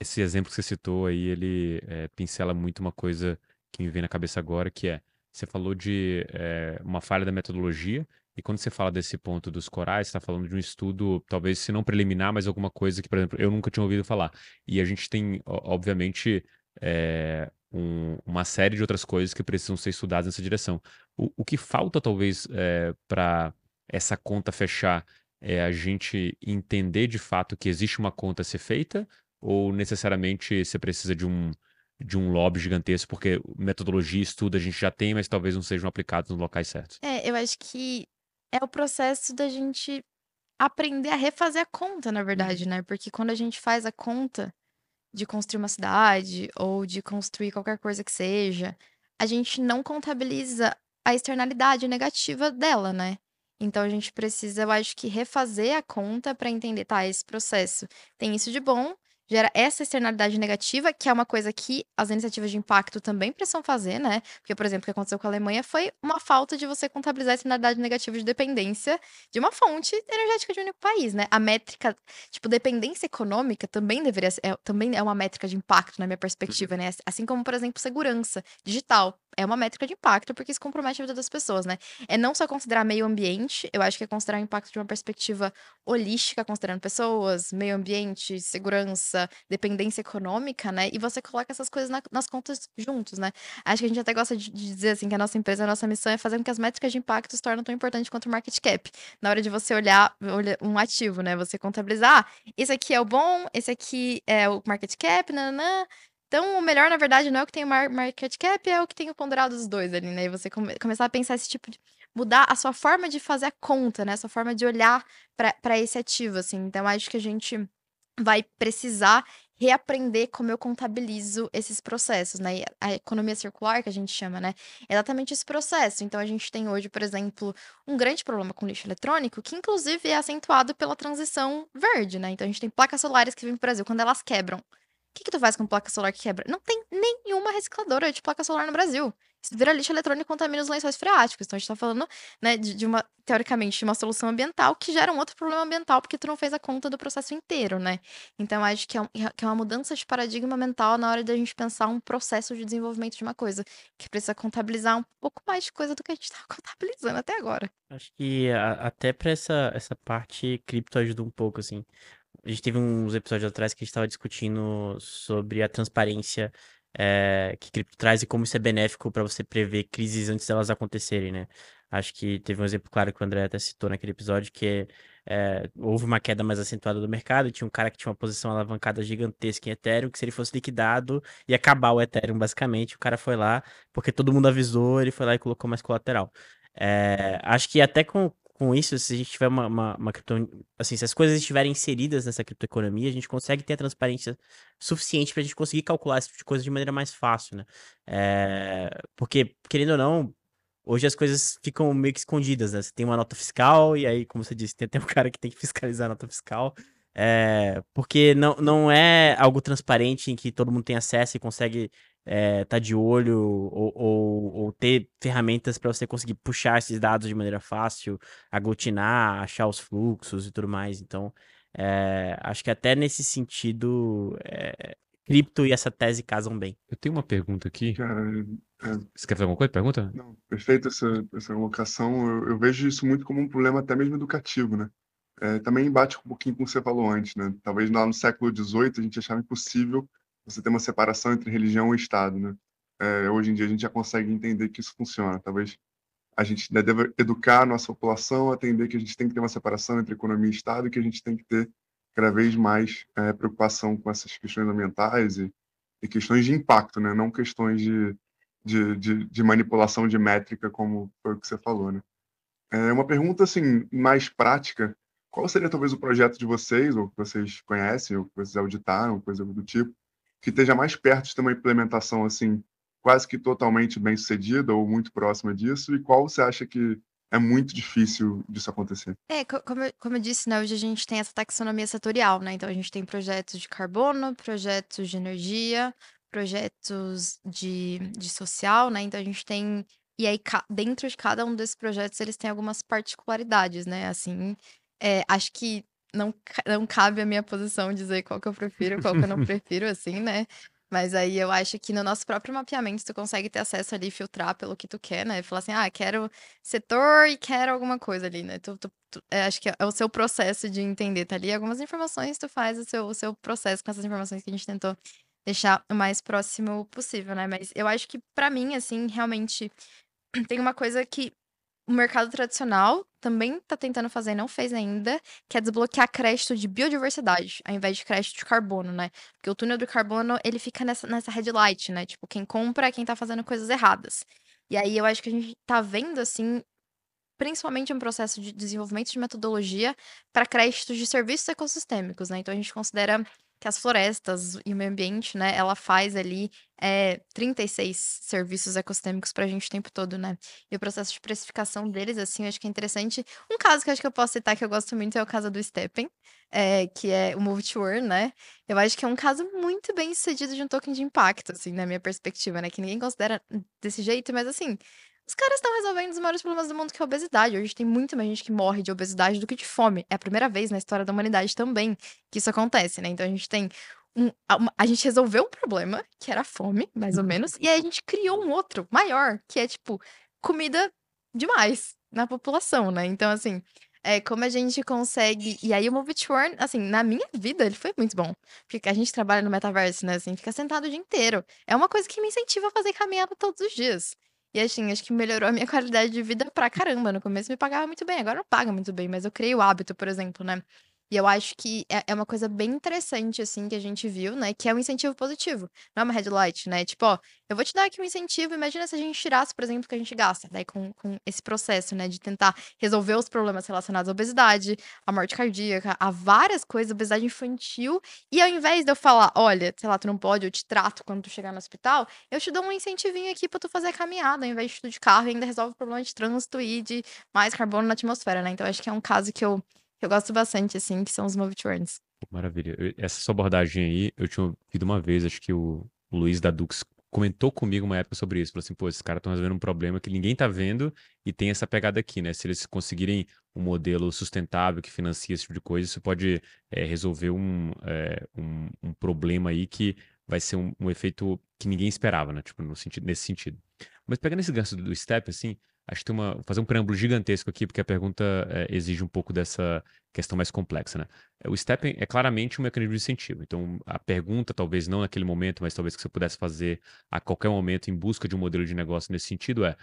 esse exemplo que você citou aí, ele é, pincela muito uma coisa que me vem na cabeça agora, que é, você falou de é, uma falha da metodologia, e quando você fala desse ponto dos corais, está falando de um estudo, talvez se não preliminar, mas alguma coisa que, por exemplo, eu nunca tinha ouvido falar. E a gente tem, obviamente, é, um, uma série de outras coisas que precisam ser estudadas nessa direção. O, o que falta, talvez, é, para essa conta fechar é a gente entender de fato que existe uma conta a ser feita ou necessariamente você precisa de um, de um lobby gigantesco, porque metodologia e estudo a gente já tem, mas talvez não sejam aplicados nos locais certos? É, eu acho que é o processo da gente aprender a refazer a conta, na verdade, uhum. né? Porque quando a gente faz a conta, de construir uma cidade ou de construir qualquer coisa que seja, a gente não contabiliza a externalidade negativa dela, né? Então a gente precisa, eu acho que refazer a conta para entender, tá, esse processo tem isso de bom, gera essa externalidade negativa, que é uma coisa que as iniciativas de impacto também precisam fazer, né? Porque, por exemplo, o que aconteceu com a Alemanha foi uma falta de você contabilizar a externalidade negativa de dependência de uma fonte energética de um único país, né? A métrica, tipo, dependência econômica também deveria ser, é, também é uma métrica de impacto na minha perspectiva, né? Assim como, por exemplo, segurança digital é uma métrica de impacto, porque isso compromete a vida das pessoas, né? É não só considerar meio ambiente, eu acho que é considerar o impacto de uma perspectiva holística, considerando pessoas, meio ambiente, segurança, dependência econômica, né? E você coloca essas coisas na, nas contas juntos, né? Acho que a gente até gosta de, de, dizer assim que a nossa empresa, a nossa missão é fazer com que as métricas de impacto se tornem tão importantes quanto o market cap. Na hora de você olhar, olhar um ativo, né? Você contabilizar, ah, esse aqui é o bom, esse aqui é o market cap, nananã. Então, o melhor, na verdade, não é o que tem o market cap, é o que tem o ponderado dos dois ali, né? E você come começar a pensar esse tipo de. mudar a sua forma de fazer a conta, né? A sua forma de olhar para esse ativo, assim. Então, acho que a gente vai precisar reaprender como eu contabilizo esses processos, né? A economia circular, que a gente chama, né? É exatamente esse processo. Então, a gente tem hoje, por exemplo, um grande problema com lixo eletrônico, que inclusive é acentuado pela transição verde, né? Então, a gente tem placas solares que vêm para o Brasil. Quando elas quebram, o que, que tu faz com placa solar que quebra? Não tem nenhuma recicladora de placa solar no Brasil. Vira lixo eletrônico contamina os lençóis freáticos. Então a gente tá falando, né, de, de, uma, teoricamente, de uma solução ambiental que gera um outro problema ambiental, porque tu não fez a conta do processo inteiro, né? Então acho que é, um, que é uma mudança de paradigma mental na hora da gente pensar um processo de desenvolvimento de uma coisa, que precisa contabilizar um pouco mais de coisa do que a gente tá contabilizando até agora. Acho que a, até para essa, essa parte cripto ajuda um pouco, assim. A gente teve uns episódios atrás que a gente estava discutindo sobre a transparência é, que cripto traz e como isso é benéfico para você prever crises antes delas acontecerem, né? Acho que teve um exemplo claro que o André até citou naquele episódio, que é, houve uma queda mais acentuada do mercado, tinha um cara que tinha uma posição alavancada gigantesca em Ethereum, que se ele fosse liquidado, ia acabar o Ethereum, basicamente. O cara foi lá, porque todo mundo avisou, ele foi lá e colocou mais colateral. É, acho que até com, com isso, se a gente tiver uma, uma, uma cripto, assim, se as coisas estiverem inseridas nessa criptoeconomia, a gente consegue ter a transparência suficiente para a gente conseguir calcular esse tipo de coisa de maneira mais fácil, né? É, porque, querendo ou não, hoje as coisas ficam meio que escondidas, né? Você tem uma nota fiscal, e aí, como você disse, tem até um cara que tem que fiscalizar a nota fiscal. É, porque não, não é algo transparente em que todo mundo tem acesso e consegue é, tá de olho ou, ou, ou ter ferramentas para você conseguir puxar esses dados de maneira fácil, aglutinar, achar os fluxos e tudo mais. Então, é, acho que até nesse sentido, é, cripto e essa tese casam bem. Eu tenho uma pergunta aqui. Cara, é... Você quer fazer alguma coisa? Pergunta? Não, perfeito essa, essa colocação. Eu, eu, vejo isso muito como um problema até mesmo educativo, né? É, também bate um pouquinho com o que você falou antes, né? Talvez lá no século XVIII a gente achava impossível você ter uma separação entre religião e Estado, né? É, hoje em dia a gente já consegue entender que isso funciona. Talvez a gente deve educar a nossa população a entender que a gente tem que ter uma separação entre economia e Estado e que a gente tem que ter cada vez mais é, preocupação com essas questões ambientais e, e, questões de impacto, né? Não questões de, de, de, de, manipulação de métrica, como foi o que você falou, né? É uma pergunta assim mais prática. Qual seria talvez o projeto de vocês, ou que vocês conhecem, ou que vocês auditaram, coisa do tipo, que esteja mais perto de ter uma implementação assim quase que totalmente bem sucedida ou muito próxima disso? E qual você acha que é muito difícil disso acontecer? É, como, eu, como eu disse, né, hoje a gente tem essa taxonomia setorial, né? Então a gente tem projetos de carbono, projetos de energia, projetos de, de social, né? Então a gente tem. E aí, dentro de cada um desses projetos, eles têm algumas particularidades, né? Assim, é, acho que não, não cabe a minha posição dizer qual que eu prefiro, qual que eu não prefiro, assim, né? Mas aí eu acho que no nosso próprio mapeamento tu consegue ter acesso ali, filtrar pelo que tu quer, né? Falar assim, ah, quero setor e quero alguma coisa ali, né? Tu, tu, tu é, acho que é o seu processo de entender, tá ali algumas informações, tu faz o seu, o seu processo com essas informações que a gente tentou deixar o mais próximo possível, né? Mas eu acho que para mim, assim, realmente tem uma coisa que o mercado tradicional também está tentando fazer não fez ainda, que é desbloquear crédito de biodiversidade, ao invés de crédito de carbono, né? Porque o túnel do carbono, ele fica nessa, nessa red light, né? Tipo, quem compra é quem tá fazendo coisas erradas. E aí eu acho que a gente tá vendo, assim, principalmente um processo de desenvolvimento de metodologia para créditos de serviços ecossistêmicos, né? Então a gente considera que as florestas e o meio ambiente, né, ela faz ali é, 36 serviços ecossistêmicos pra gente o tempo todo, né? E o processo de precificação deles, assim, eu acho que é interessante. Um caso que eu acho que eu posso citar que eu gosto muito é o caso do Steppen, é, que é o Move né? Eu acho que é um caso muito bem sucedido de um token de impacto, assim, na minha perspectiva, né? Que ninguém considera desse jeito, mas assim, os caras estão resolvendo os maiores problemas do mundo, que é a obesidade. Hoje tem muita mais gente que morre de obesidade do que de fome. É a primeira vez na história da humanidade também que isso acontece, né? Então a gente tem um, a, a, gente resolveu um problema, que era a fome, mais ou menos, e aí a gente criou um outro maior, que é tipo comida demais na população, né? Então, assim, é como a gente consegue. E aí o Earn, assim, na minha vida, ele foi muito bom. Porque a gente trabalha no metaverso, né? Assim, fica sentado o dia inteiro. É uma coisa que me incentiva a fazer caminhada todos os dias. E assim, acho que melhorou a minha qualidade de vida pra caramba. No começo me pagava muito bem, agora não paga muito bem, mas eu criei o hábito, por exemplo, né? E eu acho que é, é uma coisa bem interessante, assim, que a gente viu, né? Que é um incentivo positivo. Não é uma headlight, né? Tipo, ó, eu vou te dar aqui um incentivo. Imagina se a gente tirasse, por exemplo, o que a gente gasta. Daí com, com esse processo, né? De tentar resolver os problemas relacionados à obesidade, à morte cardíaca, a várias coisas, obesidade infantil. E ao invés de eu falar, olha, sei lá, tu não pode, eu te trato quando tu chegar no hospital, eu te dou um incentivinho aqui pra tu fazer a caminhada, ao invés de tu de carro, e ainda resolve o problema de trânsito e de mais carbono na atmosfera, né? Então acho que é um caso que eu eu gosto bastante, assim, que são os Move Turns. Maravilha. Essa sua abordagem aí, eu tinha ouvido uma vez, acho que o, Luiz da Dux comentou comigo uma época sobre isso. Falou assim, pô, esses caras estão resolvendo um problema que ninguém tá vendo e tem essa pegada aqui, né? Se eles conseguirem um modelo sustentável que financia esse tipo de coisa, isso pode é, resolver um, é, um, um, problema aí que vai ser um, um, efeito que ninguém esperava, né? Tipo, no sentido, nesse sentido. Mas pegando esse gancho do Step, assim, Acho que tem uma. Vou fazer um preâmbulo gigantesco aqui, porque a pergunta é, exige um pouco dessa questão mais complexa, né? É, o STEP é claramente um mecanismo de incentivo. Então, a pergunta, talvez não naquele momento, mas talvez que você pudesse fazer a qualquer momento em busca de um modelo de negócio nesse sentido é: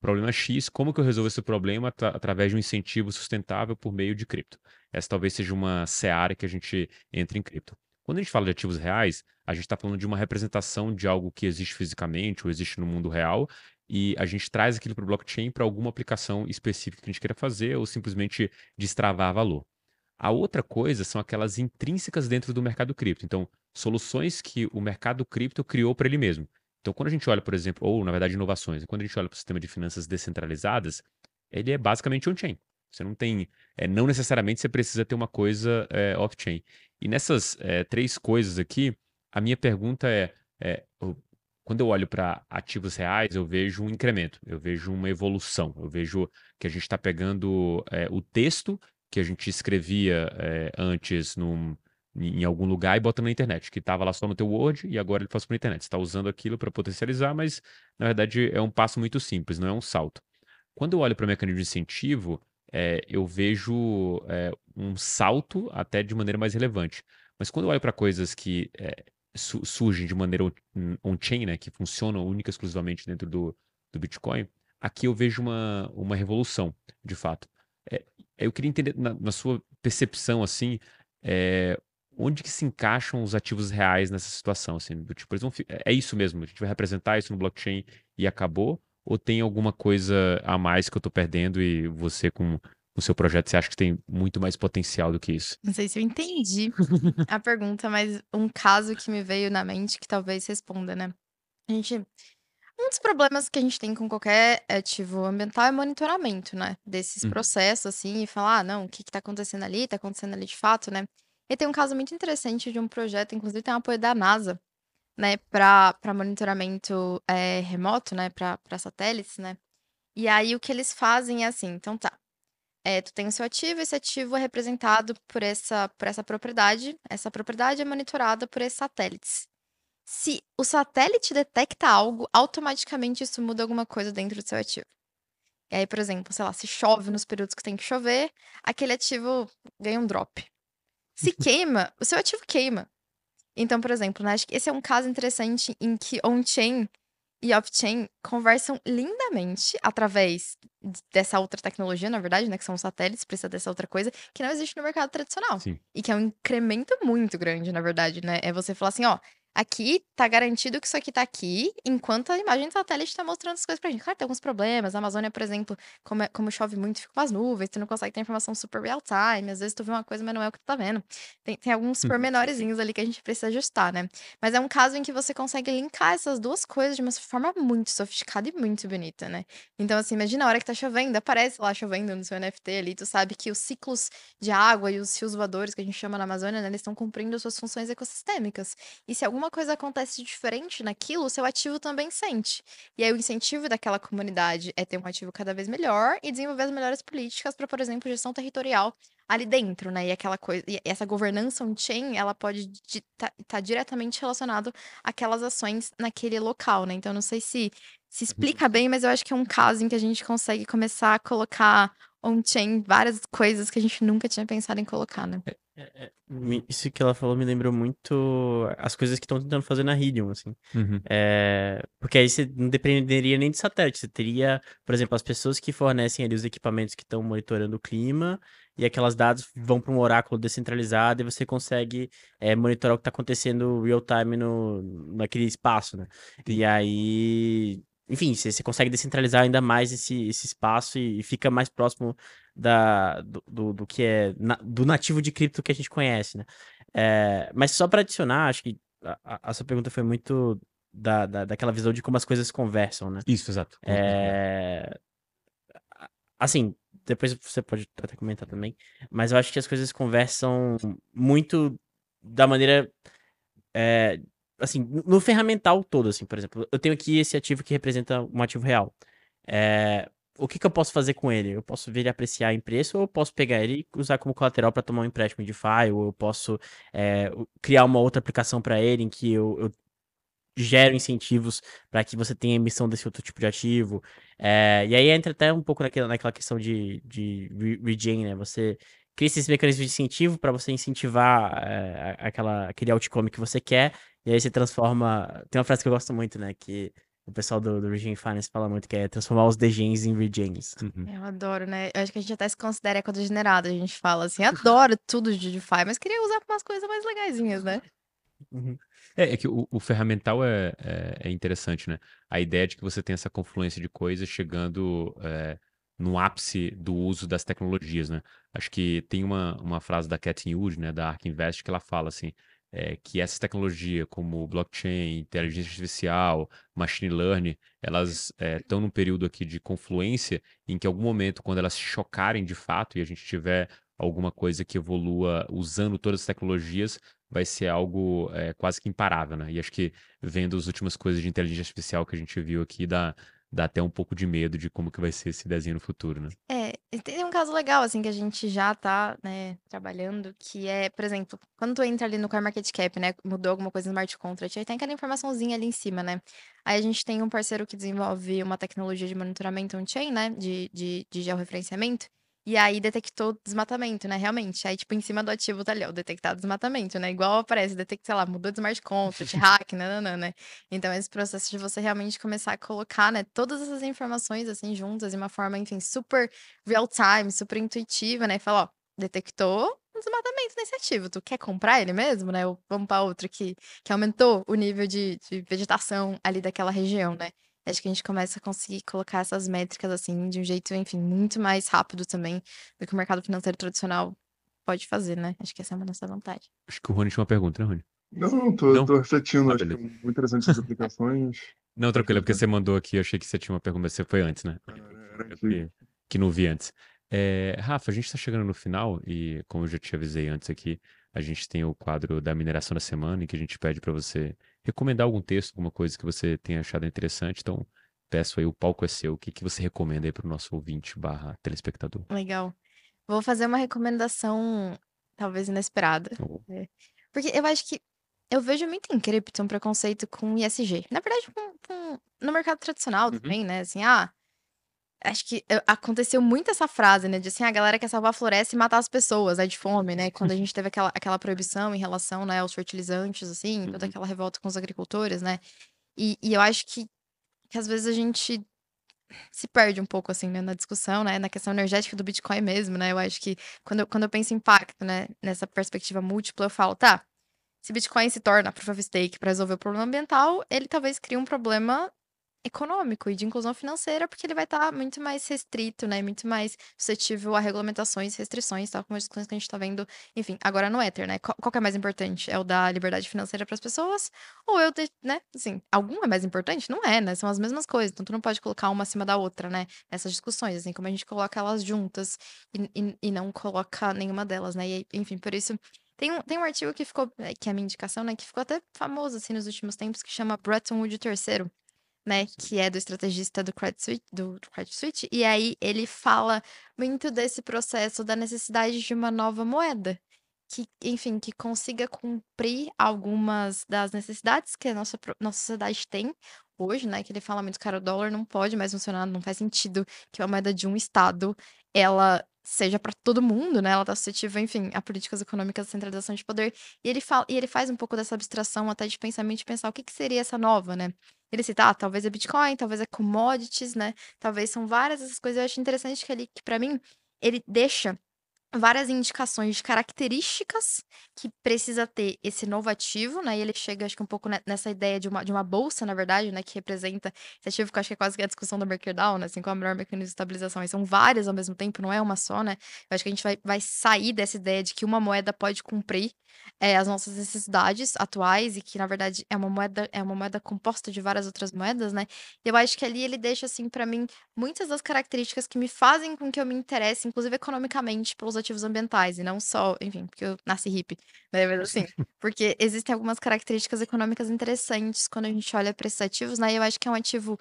problema X, como que eu resolvo esse problema atra através de um incentivo sustentável por meio de cripto? Essa talvez seja uma seara que a gente entre em cripto. Quando a gente fala de ativos reais, a gente está falando de uma representação de algo que existe fisicamente ou existe no mundo real e a gente traz aquilo para o blockchain para alguma aplicação específica que a gente queira fazer ou simplesmente destravar valor. A outra coisa são aquelas intrínsecas dentro do mercado cripto. Então, soluções que o mercado cripto criou para ele mesmo. Então, quando a gente olha, por exemplo, ou na verdade inovações, quando a gente olha para o sistema de finanças descentralizadas, ele é basicamente on-chain. Você não tem, é, não necessariamente você precisa ter uma coisa é, off-chain. E nessas é, três coisas aqui, a minha pergunta é, é quando eu olho para ativos reais, eu vejo um incremento, eu vejo uma evolução, eu vejo que a gente está pegando é, o texto que a gente escrevia é, antes num, em algum lugar e botando na internet, que estava lá só no teu Word e agora ele faz para a internet. Você está usando aquilo para potencializar, mas na verdade é um passo muito simples, não é um salto. Quando eu olho para o mecanismo de incentivo, é, eu vejo um salto até de maneira mais relevante. Mas quando eu olho para coisas que su surgem de maneira on-chain, né, que funcionam única e exclusivamente dentro do, do Bitcoin, aqui eu vejo uma, uma revolução, de fato. É, eu queria entender, na, na sua percepção, assim, é, onde que se encaixam os ativos reais nessa situação? Assim, tipo, eles vão, é isso mesmo, a gente vai representar isso no blockchain e acabou? Ou tem alguma coisa a mais que eu estou perdendo e você, com o seu projeto, você acha que tem muito mais potencial do que isso? Não sei se eu entendi a pergunta, mas um caso que me veio na mente que talvez responda, né? A gente. Um dos problemas que a gente tem com qualquer ativo ambiental é monitoramento, né? Desses uhum. processos, assim, e falar, ah, não, o que, que tá acontecendo ali, tá acontecendo ali de fato, né? E tem um caso muito interessante de um projeto, inclusive tem um apoio da NASA, né, para monitoramento é, remoto, né, para satélites, né? E aí o que eles fazem é assim, então tá, é, tu tem o seu ativo, esse ativo é representado por essa, por essa propriedade, essa propriedade é monitorada por esses satélites. Se o satélite detecta algo, automaticamente isso muda alguma coisa dentro do seu ativo. E aí, por exemplo, sei lá, se chove nos períodos que tem que chover, aquele ativo ganha um drop. Se queima, o seu ativo queima. Então, por exemplo, né, acho que esse é um caso interessante em que on-chain e off-chain conversam lindamente através dessa outra tecnologia, na verdade, né? Que são os satélites, precisa dessa outra coisa, que não existe no mercado tradicional. Sim. E que é um incremento muito grande, na verdade, né? É você falar assim, ó, aqui tá garantido que isso aqui tá aqui, enquanto a imagem de satélite tá mostrando as coisas pra gente. Claro, tem alguns problemas. A Amazônia, por exemplo, como, é- como chove muito, fica umas nuvens, tu não consegue ter informação super real time. Às vezes tu vê uma coisa, mas não é o que tu tá vendo. Tem, tem alguns Uhum. pormenorezinhos ali que a gente precisa ajustar, né? Mas é um caso em que você consegue linkar essas duas coisas de uma forma muito sofisticada e muito bonita, né? Então, assim, imagina a hora que tá chovendo, aparece lá chovendo no seu NFT ali, tu sabe que os ciclos de água e os fios voadores que a gente chama na Amazônia, né, eles estão cumprindo suas funções ecossistêmicas. E se alguma coisa acontece diferente naquilo, o seu ativo também sente. E aí o incentivo daquela comunidade é ter um ativo cada vez melhor e desenvolver as melhores políticas para, por exemplo, gestão territorial ali dentro, né? E aquela coisa, e essa governança on-chain, ela pode estar tá, diretamente relacionado àquelas ações naquele local, né? Então não sei se se explica bem, mas eu acho que é um caso em que a gente consegue começar a colocar on-chain várias coisas que a gente nunca tinha pensado em colocar, né? É, é, Isso que ela falou me lembrou muito as coisas que estão tentando fazer na Helium, assim. Uhum. É, porque aí você não dependeria nem de satélite. Você teria, por exemplo, as pessoas que fornecem ali os equipamentos que estão monitorando o clima, e aquelas dados vão para um oráculo descentralizado e você consegue é, monitorar o que está acontecendo real time no, naquele espaço, né? E aí, enfim, você, você consegue descentralizar ainda mais esse, esse espaço e, e fica mais próximo da, do, do, do que é na- do nativo de cripto que a gente conhece, né? É, mas só para adicionar, acho que a, a- sua pergunta foi muito da, da, daquela visão de como as coisas conversam, né? Isso, exato. É... Assim, depois você pode até comentar também, mas eu acho que as coisas conversam muito da maneira. é, assim, no- ferramental todo, assim, por exemplo, eu tenho aqui esse ativo que representa um ativo real. É, o que, que eu posso fazer com ele? Eu posso ver ele apreciar em preço, ou eu posso pegar ele e usar como colateral para tomar um empréstimo de DeFi, ou eu posso é, criar uma outra aplicação para ele em que eu, eu gero incentivos para que você tenha emissão desse outro tipo de ativo. É, e aí entra até um pouco naquela, naquela questão de, de re- regen, né? Você cria esses mecanismos de incentivo para você incentivar é, aquela, aquele outcome que você quer, e aí você transforma. Tem uma frase que eu gosto muito, né? Que o pessoal do, do Regen Finance fala muito, que é transformar os degens em regens. Uhum. Eu adoro, né? Eu acho que a gente até se considera ecodegenerado. A gente fala assim, adoro tudo de DeFi, mas queria usar pra umas coisas mais legaisinhas, né? É, é que o, o ferramental é, é, é interessante, né? A ideia de que você tem essa confluência de coisas chegando é, no ápice do uso das tecnologias, né? Acho que tem uma, uma frase da Cathy Wood, né, da Ark Invest, que ela fala assim, é, que essas tecnologias como blockchain, inteligência artificial, machine learning, elas estão num período aqui de confluência em que algum momento, quando elas se chocarem de fato e a gente tiver alguma coisa que evolua usando todas as tecnologias, vai ser algo é, quase que imparável, né? E acho que vendo as últimas coisas de inteligência artificial que a gente viu aqui, dá, dá até um pouco de medo de como que vai ser esse desenho no futuro, né? É, tem um caso legal, assim, que a gente já tá, né, trabalhando, que é, por exemplo, quando tu entra ali no CoinMarketCap, né, mudou alguma coisa no smart contract, aí tem aquela informaçãozinha ali em cima, né? Aí a gente tem um parceiro que desenvolve uma tecnologia de monitoramento on-chain, né, de, de, de georreferenciamento, e aí detectou desmatamento, né, realmente. Aí, tipo, em cima do ativo tá ali, ó, detectado desmatamento, né? Igual aparece, detecta, sei lá, mudou de smart contract, hack, nananã, né? Então, esse processo de você realmente começar a colocar, né, todas essas informações, assim, juntas, de uma forma, enfim, super real time, super intuitiva, né? E fala, ó, detectou desmatamento nesse ativo, tu quer comprar ele mesmo, né? Ou vamos para outro que, que aumentou o nível de, de vegetação ali daquela região, né? Acho que a gente começa a conseguir colocar essas métricas, assim, de um jeito, enfim, muito mais rápido também do que o mercado financeiro tradicional pode fazer, né? Acho que essa é uma nossa vantagem. Acho que o Rony tinha uma pergunta, né, Rony? Não, não, tô, Não? tô refletindo. Ah, acho que é muito interessante essas aplicações. Não, tranquilo, é porque você mandou aqui, eu achei que você tinha uma pergunta, você foi antes, né? Era Eu aqui. que, que não vi antes. É, Rafa, a gente está chegando no final e, como eu já te avisei antes aqui, a gente tem o quadro da mineração da semana em que a gente pede para você recomendar algum texto, alguma coisa que você tenha achado interessante. Então, peço aí, o palco é seu. O que, que você recomenda aí para o nosso ouvinte barra telespectador? Legal. Vou fazer uma recomendação, talvez inesperada. Ou- Porque eu acho que eu vejo muito em cripto um preconceito com ISG. Na verdade, com, com- no mercado tradicional Uhum. também, né? Assim, ah, acho que eh, aconteceu muito essa frase, né? De assim, a galera quer salvar a floresta e matar as pessoas, né? De fome, né? Quando a gente teve aquela, aquela proibição em relação, né, aos fertilizantes, assim, toda Uhum. aquela revolta com os agricultores, né? E, e eu acho que, que às vezes a gente se perde um pouco, assim, né, na discussão, né, na questão energética do Bitcoin mesmo, né, eu acho que quando eu, quando eu penso em impacto, né, nessa perspectiva múltipla, eu falo, tá, se Bitcoin se torna proof of stake para resolver o problema ambiental, ele talvez crie um problema econômico e de inclusão financeira, porque ele vai estar muito mais restrito, né? Muito mais suscetível a regulamentações, restrições, tal como as discussões que a gente está vendo, enfim, agora no Ether, né? Qual, que é mais importante? É o da liberdade financeira para as pessoas? Ou eu, de, né? Assim, algum é mais importante? Não é, né? São as mesmas coisas. Então, tu não pode colocar uma acima da outra, né? Nessas discussões, assim, como a gente coloca elas juntas e, e, e não coloca nenhuma delas, né? E, enfim, por isso. Tem um, tem um artigo que ficou, que é a minha indicação, né? Que ficou até famoso, assim, nos últimos tempos, que chama Bretton Woods III né, que é do estrategista do Credit Suisse, do Credit e aí ele fala muito desse processo da necessidade de uma nova moeda, que, enfim, que consiga cumprir algumas das necessidades que a nossa, nossa sociedade tem hoje, né, que ele fala muito, cara, o dólar não pode mais funcionar, não faz sentido que uma moeda de um estado, ela seja para todo mundo, né? Ela está suscetível, enfim, a políticas econômicas de centralização de poder. E ele fala, e ele faz um pouco dessa abstração até de pensamento de pensar o que, que seria essa nova, né? Ele cita, ah, talvez é Bitcoin, talvez é commodities, né? Talvez são várias essas coisas. Eu acho interessante que ele, que para mim, ele deixa várias indicações de características que precisa ter esse novo ativo, né? E ele chega, acho que um pouco nessa ideia de uma, de uma bolsa, na verdade, né? Que representa esse ativo que eu acho que é quase que a discussão do MakerDAO, né? Assim, qual é o melhor mecanismo de estabilização. E são várias ao mesmo tempo, não é uma só, né? Eu acho que a gente vai, vai sair dessa ideia de que uma moeda pode cumprir é, as nossas necessidades atuais e que, na verdade, é uma moeda, é uma moeda composta de várias outras moedas, né? E eu acho que ali ele deixa, assim, para mim, muitas das características que me fazem com que eu me interesse, inclusive economicamente, pelos ativos ambientais, e não só, enfim, porque eu nasci hippie, né? Mas assim, porque existem algumas características econômicas interessantes quando a gente olha para esses ativos, né? E eu acho que é um ativo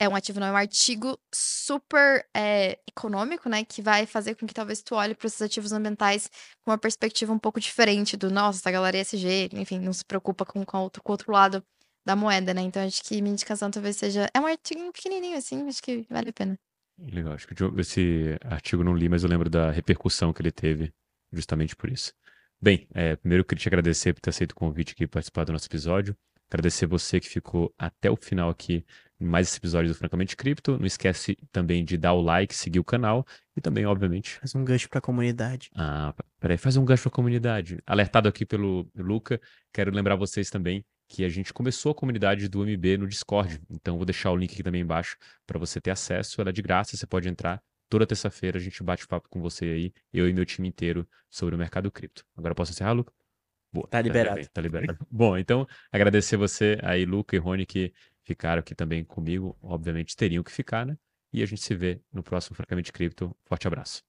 é um ativo, não, é um artigo super é, econômico, né? Que vai fazer com que talvez tu olhe para esses ativos ambientais com uma perspectiva um pouco diferente do, nossa, essa galera ESG, enfim, não se preocupa com, com, outro, com o outro lado da moeda, né? Então acho que minha indicação talvez seja. É um artigo pequenininho, assim, acho que vale a pena. Legal, acho que esse artigo não li, mas eu lembro da repercussão que ele teve justamente por isso. Bem, é, primeiro eu queria te agradecer por ter aceito o convite aqui e participar do nosso episódio. Agradecer você que ficou até o final aqui em mais esse episódio do Francamente Cripto. Não esquece também de dar o like, seguir o canal e também, obviamente. Faz um gancho para a comunidade. Ah, peraí, faz um gancho para a comunidade. Alertado aqui pelo Luca, quero lembrar vocês também que a gente começou a comunidade do MB no Discord. Então, vou deixar o link aqui também embaixo para você ter acesso. Ela é de graça, você pode entrar. Toda terça-feira a gente bate papo com você aí, eu e meu time inteiro, sobre o mercado cripto. Agora posso encerrar, Luca? Boa. Tá liberado. Tá, tá liberado. Bom, então, agradecer você aí, Luca e Rony, que ficaram aqui também comigo. Obviamente teriam que ficar, né? E a gente se vê no próximo Francamente Cripto. Forte abraço.